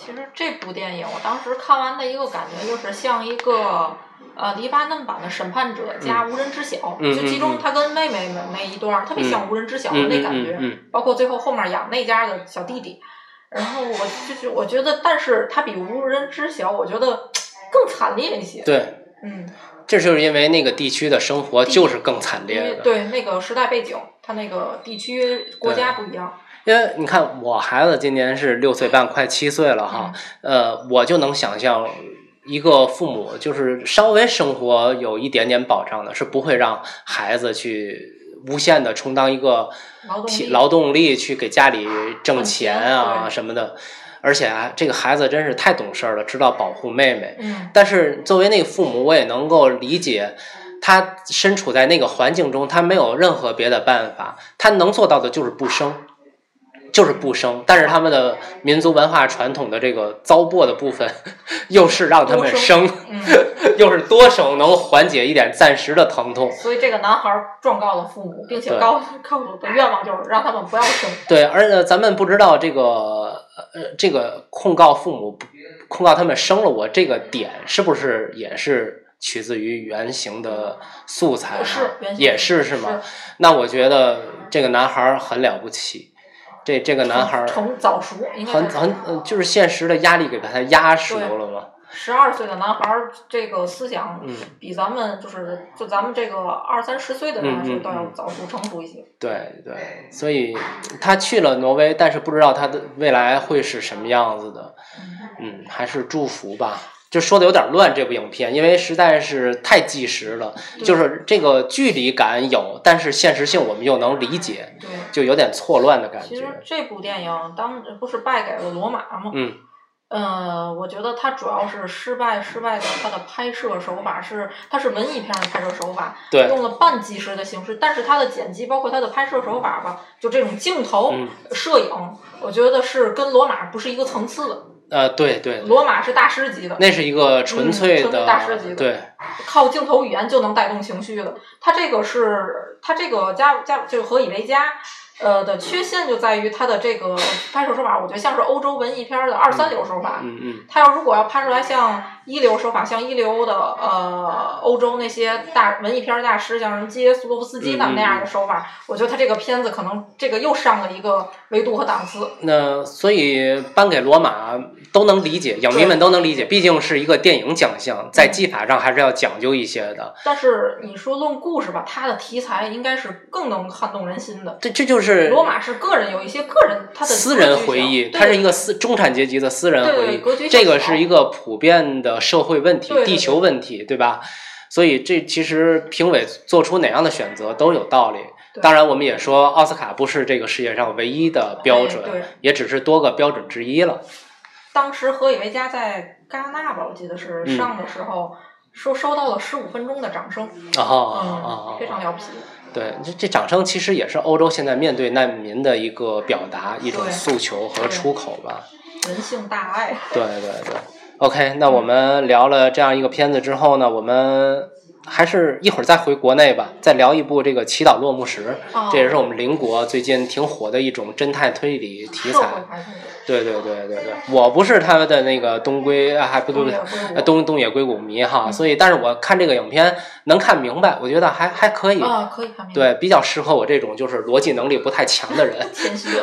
其实这部电影我当时看完的一个感觉就是像一个。呃，黎巴嫩版的审判者加无人知晓，嗯就其中他跟妹妹们那一段儿特别像无人知晓的那感觉，包括最后后面养那家的小弟弟。然后我就是我觉得，但是他比无人知晓，我觉得更惨烈一些。对，嗯，这就是因为那个地区的生活就是更惨烈的。对那个时代背景，他那个地区国家不一样。因为你看，我孩子今年是六岁半，快七岁了哈，呃，我就能想象。一个父母就是稍微生活有一点点保障的，是不会让孩子去无限的充当一个劳动力劳动力去给家里挣挣钱钱啊什么的。而且啊，这个孩子真是太懂事儿了，知道保护妹妹。嗯，但是作为那个父母，我也能够理解，他身处在那个环境中，他没有任何别的办法，他能做到的就是不生，就是不生。但是他们的民族文化传统的这个糟粕的部分，又是让他们多生，嗯，又是多生，能缓解一点暂时的疼痛。所以这个男孩儿状告了父母，并且对告告诉的愿望就是让他们不要生。对，而且咱们不知道这个呃，这个控告父母不控告他们生了我这个点是不是也是取自于原型的素材啊？是原型也是是吗？那我觉得这个男孩儿很了不起，这这个男孩儿成早熟，很很呃就是现实的压力给把他压熟了嘛。十二岁的男孩儿，这个思想嗯，比咱们就是就咱们这个二三十岁的人来说嗯嗯都要嗯早熟成熟一些。对对，所以他去了挪威，但是不知道他的未来会是什么样子的。嗯，还是祝福吧。就说的有点乱，这部影片，因为实在是太纪实了，就是这个距离感有，但是现实性我们又能理解，对，就有点错乱的感觉其实。这部电影当不是败给了罗马吗？嗯呃，我觉得它主要是失败，失败在它的拍摄手法是，它是文艺片的拍摄手法，对用了半纪实的形式，但是它的剪辑，包括它的拍摄手法吧，就这种镜头、嗯摄影，我觉得是跟罗马不是一个层次的。呃，对对，罗马是大师级的，那是一个纯粹的，嗯纯粹大师级的对，靠镜头语言就能带动情绪的。他这个是他这个加加就是何以为家，呃的缺陷就在于他的这个拍摄手法，我觉得像是欧洲文艺片的二三流手法。嗯嗯，他要如果要拍出来像一流手法，像一流的呃欧洲那些大文艺片大师，像什么基耶斯洛夫斯基他们那样的手法，我觉得他这个片子可能这个又上了一个维度和档次。那所以颁给罗马都能理解，影迷们都能理解，毕竟是一个电影奖项，在技法上还是要讲究一些的。但是你说论故事吧，它的题材应该是更能撼动人心的。这这就是罗马是个人有一些个人他的私人回忆，对它是一个私中产阶级的私人回忆，这个是一个普遍的社会问题、地球问题，对吧？所以这其实评委做出哪样的选择都有道理。当然，我们也说奥斯卡不是这个世界上唯一的标准，哎也只是多个标准之一了。当时何以为家在戛纳吧，我记得是嗯上的时候，说收到了十五分钟的掌声，啊啊啊嗯，啊！非常了不起。对，这这掌声其实也是欧洲现在面对难民的一个表达、一种诉求和出口吧。人性大爱，对对对，OK，那我们聊了这样一个片子之后呢，我们还是一会儿再回国内吧，再聊一部这个《祈祷落幕时》，哦这也是我们邻国最近挺火的一种侦探推理题材。对对对对对，我不是他的那个东归啊，还不对不对，东东东野圭吾迷哈，嗯所以但是我看这个影片能看明白，我觉得还还可以。啊，可以看明白。对，比较适合我这种就是逻辑能力不太强的人。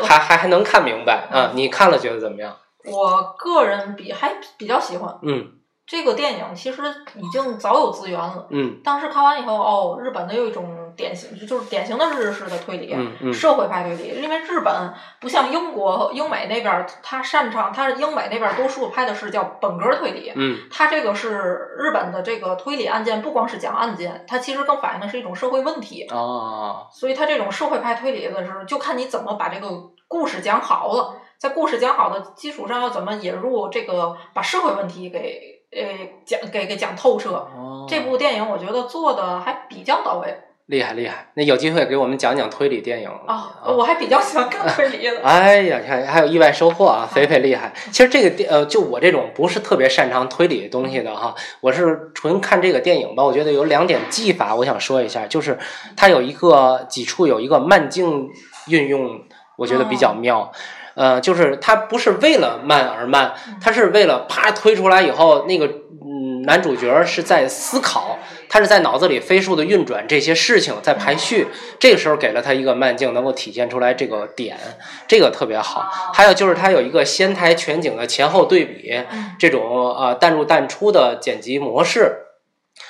还还还能看明白啊、你看了觉得怎么样？我个人比还比较喜欢嗯这个电影，其实已经早有资源了。嗯当时看完以后，哦，日本的有一种典型，就是典型的日式的推理，嗯嗯社会派推理。因为日本不像英国、英美那边儿，他擅长，他英美那边儿多数拍的是叫本格推理。嗯他这个是日本的这个推理案件，不光是讲案件，它其实更反映的是一种社会问题。哦所以他这种社会派推理的时候，就看你怎么把这个故事讲好了，在故事讲好的基础上，要怎么引入这个把社会问题给呃讲给给讲透彻。哦，这部电影我觉得做的还比较到位厉害厉害，那有机会给我们讲讲推理电影啊，我还比较喜欢看推理的。哎呀，看还有意外收获啊，肥肥厉害。其实这个电呃，就我这种不是特别擅长推理东西的哈，我是纯看这个电影吧。我觉得有两点技法，我想说一下，就是它有一个几处有一个慢镜运用，我觉得比较妙。呃，就是它不是为了慢而慢，它是为了啪推出来以后，那个嗯男主角是在思考，他是在脑子里飞速的运转这些事情，在排序。这个时候给了他一个慢镜，能够体现出来这个点，这个特别好。还有就是它有一个仙台全景的前后对比，嗯这种呃淡入淡出的剪辑模式，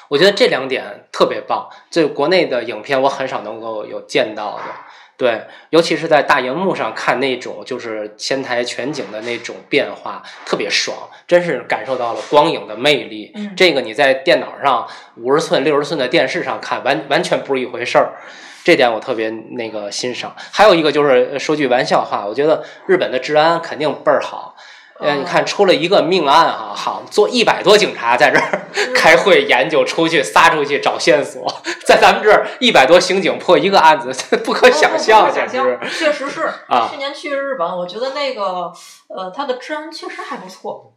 我觉得这两点特别棒。这国内的影片我很少能够有见到的。对，尤其是在大荧幕上看那种就是前台全景的那种变化，特别爽，真是感受到了光影的魅力。嗯这个你在电脑上五十寸、六十寸的电视上看，完完全不是一回事儿。这点我特别那个欣赏。还有一个就是呃说句玩笑话，我觉得日本的治安肯定倍儿好。呃，你看出了一个命案啊，好，做一百多警察在这儿 开会研究，出去撒出去找线索，在咱们这儿一百多刑警破一个案子，不可想象，简直。确实是。啊去年去日本，我觉得那个呃，它的治安确实还不错。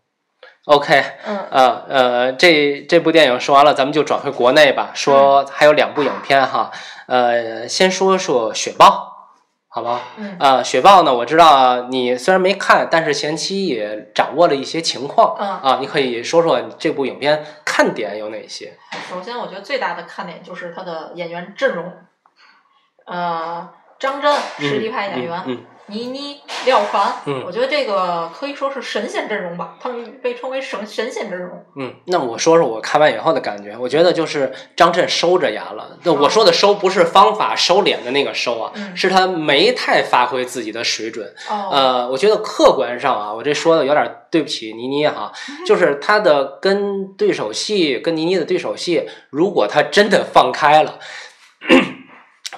OK，嗯呃呃，这这部电影说完了，咱们就转回国内吧。说还有两部影片哈，呃，先说说《雪豹》，好吧？嗯啊、雪豹呢，我知道你虽然没看，但是前期也掌握了一些情况。嗯啊，你可以说说这部影片看点有哪些？首先，我觉得最大的看点就是他的演员阵容。呃，张震实力派演员，嗯嗯倪妮、廖凡，嗯我觉得这个可以说是神仙阵容吧，他们被称为神神仙阵容。嗯，那我说说我看完以后的感觉。我觉得就是张震收着牙了。那我说的收不是方法收敛的那个收啊，嗯是他没太发挥自己的水准。哦，呃，我觉得客观上啊，我这说的有点对不起倪妮哈，就是他的跟对手戏，跟倪妮的对手戏，如果他真的放开了。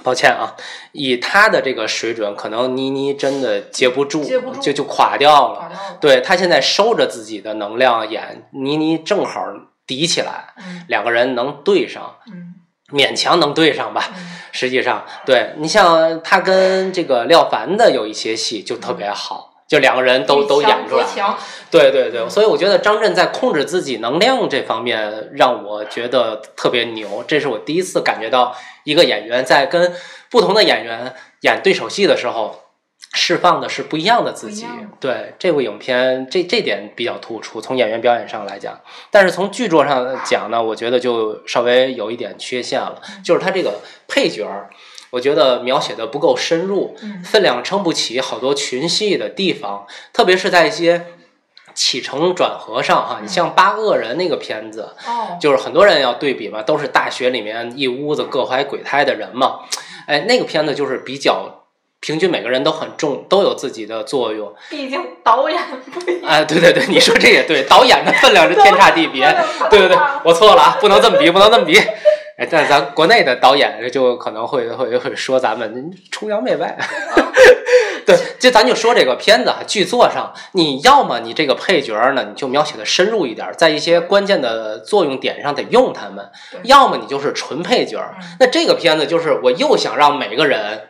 抱歉啊，以他的这个水准，可能倪妮真的接不住，接不住就就垮掉了。掉了。对他现在收着自己的能量演，倪妮正好抵起来，嗯两个人能对上，嗯勉强能对上吧。嗯实际上，对你像他跟这个廖凡的有一些戏就特别好，就两个人都都演出来。对对对，所以我觉得张震在控制自己能量这方面让我觉得特别牛，这是我第一次感觉到一个演员在跟不同的演员演对手戏的时候。释放的是不一样的自己。对这部影片这这点比较突出，从演员表演上来讲，但是从剧作上讲呢，我觉得就稍微有一点缺陷了，就是他这个配角儿，我觉得描写的不够深入，嗯分量撑不起好多群戏的地方，特别是在一些起承转合上哈，你像八恶人那个片子，哦，就是很多人要对比嘛，都是大学里面一屋子各怀鬼胎的人嘛，哎，那个片子就是比较。平均每个人都很重，都有自己的作用。毕竟导演不一样。哎，对对对，你说这也对，导演的分量是天差地别。对对对，啊我错了啊，不能这么比，不能这么比。哎，但是咱国内的导演就可能会会会说咱们崇洋媚外。对，就咱就说这个片子啊，剧作上，你要么你这个配角呢，你就描写的深入一点，在一些关键的作用点上得用他们；要么你就是纯配角。嗯那这个片子就是我又想让每个人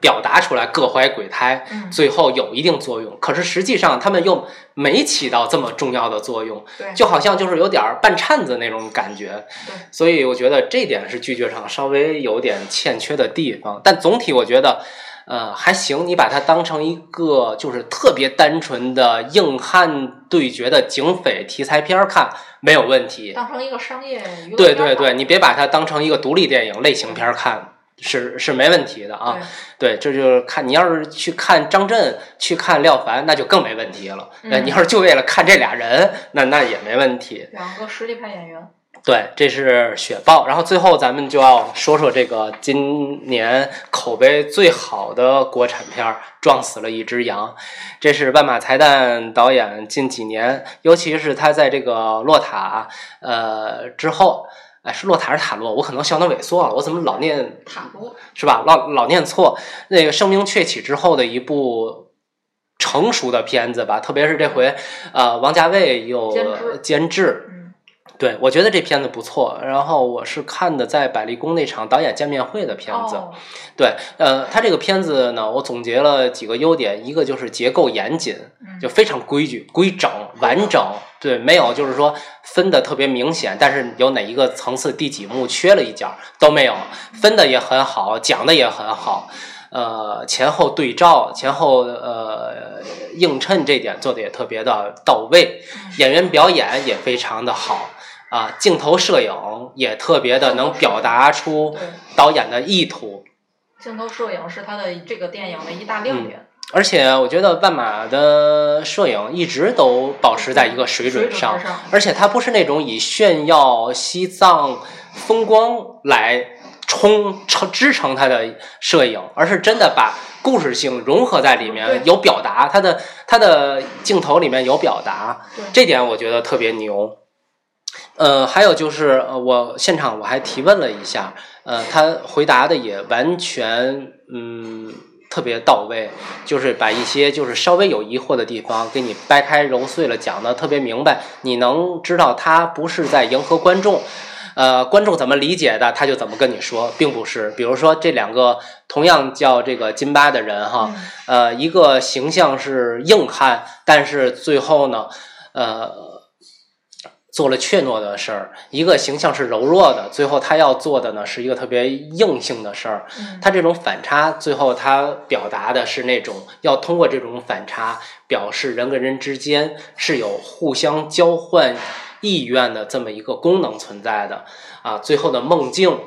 表达出来各怀鬼胎，嗯最后有一定作用。可是实际上他们又没起到这么重要的作用，就好像就是有点儿半颤子那种感觉。所以我觉得这点是拒绝上稍微有点欠缺的地方。但总体我觉得。呃，还行，你把它当成一个就是特别单纯的硬汉对决的警匪题材片儿看，没有问题。当成一个商业娱乐对对对，你别把它当成一个独立电影类型片儿看，是是没问题的啊。对对，这就是看你要是去看张震，去看廖凡，那就更没问题了。那、嗯你要是就为了看这俩人，那那也没问题。两个实力派演员，对，这是雪豹。然后最后咱们就要说说这个今年口碑最好的国产片儿《撞死了一只羊》，这是万马才旦导演近几年，尤其是他在这个《洛塔》呃之后。哎，是洛塔还是塔洛？我可能小脑萎缩了，我怎么老念塔罗，是吧？老老念错。那个声名鹊起之后的一部成熟的片子吧，特别是这回，呃，王家卫又监制对我觉得这片子不错。然后我是看的在百丽宫那场导演见面会的片子，哦对，呃，他这个片子呢，我总结了几个优点，一个就是结构严谨，嗯就非常规矩、规整、完整，对，没有就是说分的特别明显，但是有哪一个层次第几幕缺了一角都没有，分的也很好，讲的也很好，呃，前后对照、前后呃映衬这点做的也特别的到位，演员表演也非常的好。啊，镜头摄影也特别的能表达出，导演的意图，镜头摄影是他的这个电影的一大亮点，而且我觉得万马的摄影一直都保持在一个水准上，而且它不是那种以炫耀西藏风光来冲撑支撑它的摄影，而是真的把故事性融合在里面，有表达，它的它的镜头里面有表达，这点我觉得特别牛。呃，还有就是，呃，我现场我还提问了一下，呃，他回答的也完全，嗯，特别到位，就是把一些就是稍微有疑惑的地方给你掰开揉碎了讲的特别明白，你能知道他不是在迎合观众，呃，观众怎么理解的，他就怎么跟你说，并不是。比如说这两个同样叫这个金巴的人哈，嗯呃，一个形象是硬汉，但是最后呢，呃，做了怯懦的事儿；一个形象是柔弱的，最后他要做的呢是一个特别硬性的事儿。嗯他这种反差，最后他表达的是那种要通过这种反差，表示人跟人之间是有互相交换意愿的这么一个功能存在的啊。最后的梦境。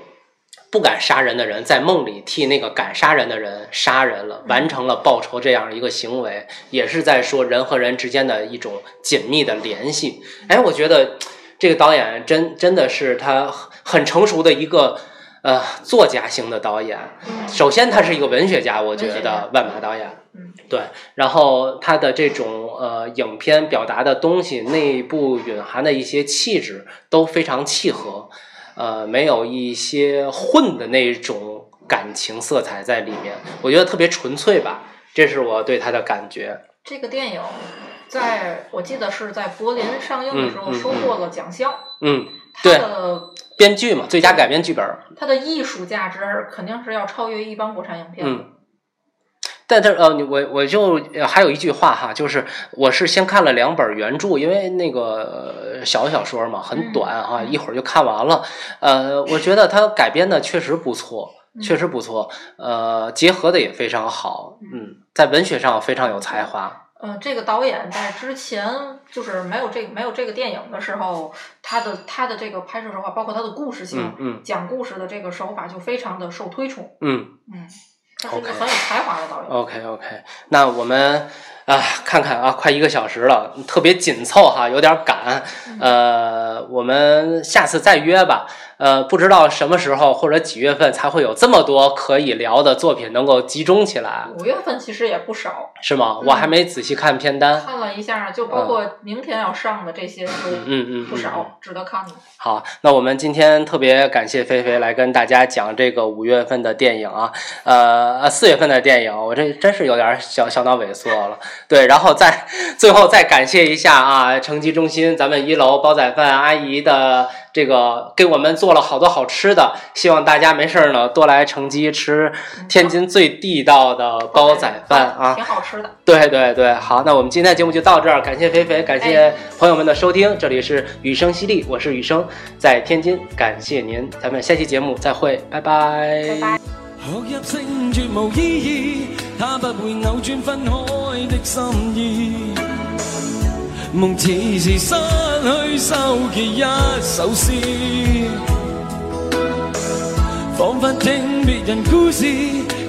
不敢杀人的人在梦里替那个敢杀人的人杀人了，完成了报仇这样一个行为，也是在说人和人之间的一种紧密的联系。哎，我觉得这个导演真真的是他很成熟的一个呃作家型的导演。嗯首先，他是一个文学家，我觉得万马导演，嗯，对。然后他的这种呃影片表达的东西，内部蕴含的一些气质都非常契合，呃，没有一些混的那种感情色彩在里面，我觉得特别纯粹吧，这是我对他的感觉。这个电影在我记得是在柏林上映的时候收获了奖项，嗯，它对的编剧嘛，最佳改编剧本，它的艺术价值肯定是要超越一般国产影片的。嗯。但这呃，你我我就呃还有一句话哈，就是我是先看了两本原著，因为那个呃小小说嘛很短哈，嗯一会儿就看完了。呃，我觉得它改编的确实不错，嗯确实不错，呃，结合的也非常好，嗯，在文学上非常有才华。嗯，这个导演在之前就是没有这没有这个电影的时候，他的他的这个拍摄手法，包括他的故事性、嗯嗯讲故事的这个手法，就非常的受推崇。嗯嗯，他是个 OK 很有才华的导演。，OK OK，那我们啊看看啊，快一个小时了，特别紧凑哈，有点赶。呃，我们下次再约吧。呃，不知道什么时候或者几月份才会有这么多可以聊的作品能够集中起来，五月份其实也不少，是吗？嗯我还没仔细看片单。看了一下，就包括明天要上的这些书嗯嗯嗯，不少，值得看的。好，那我们今天特别感谢菲菲来跟大家讲这个五月份的电影啊，呃，呃四月份的电影，我这真是有点小小脑萎缩了。对，然后再最后再感谢一下啊，城际中心咱们一楼煲仔饭阿姨的这个给我们做了好多好吃的，希望大家没事儿呢多来城基吃天津最地道的煲仔饭啊！挺好吃的。对对对，好，那我们今天的节目就到这儿，感谢肥肥，感谢朋友们的收听，这里是雨声犀利，我是雨声，在天津，感谢您，咱们下期节目再会，拜拜。拜拜。學入聖絕無意義，它不會扭轉分開的心意。夢似是失去收結一首詩，彷彿聽別人故事。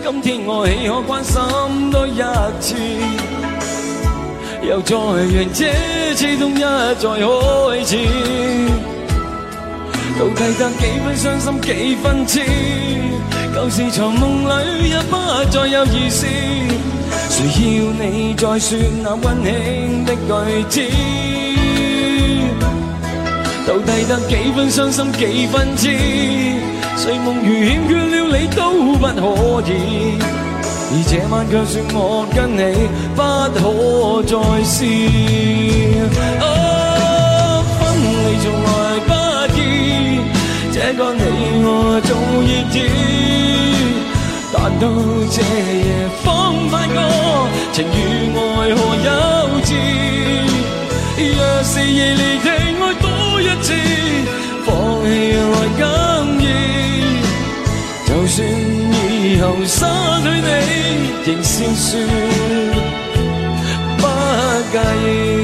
今天我岂可關心多一次？又再讓這次痛一再開始。到底得幾分傷心幾分痴？舊時藏夢裏也不再有意思。誰要你再说那溫馨的句子？到底得幾分傷心幾分痴？睡夢如欠缺了你都不可以，而這晚卻說我跟你不可再試。啊，分離從來不易，這個你我早已知。但到这夜方發覺，情與愛何幼稚。若是夜離地愛多一次，放棄來更易。就算以後失去你，仍笑说不介意。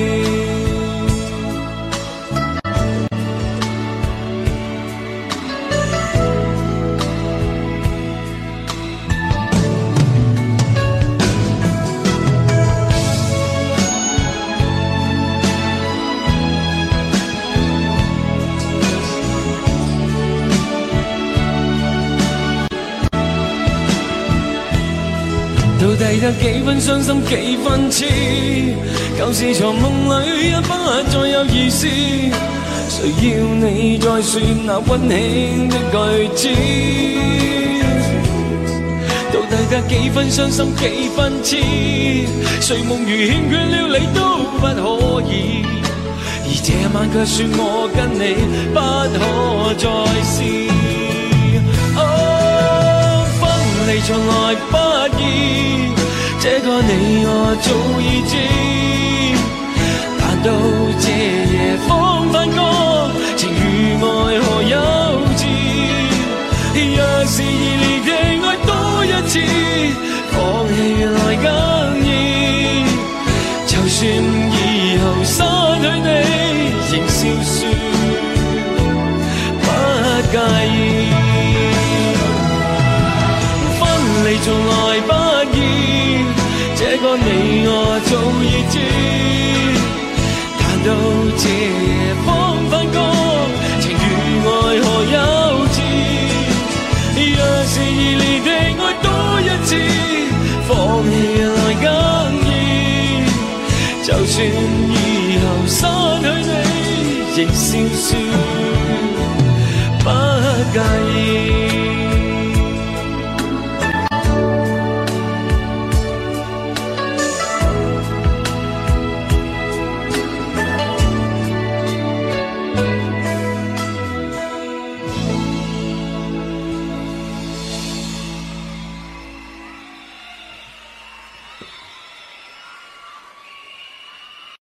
到底得幾分傷心幾分痴？舊時藏夢里也不再有意思。誰要你再说那溫馨的句子？到底得幾分傷心幾分痴？睡夢如欠缺了你都不可以，而這晚卻說我跟你不可再試。哦，分離從來不意，这个你我早已知。但到这夜方發覺，情与爱何幼稚。若是热烈地爱多一次，放弃原来更易。就算我早已知。但到這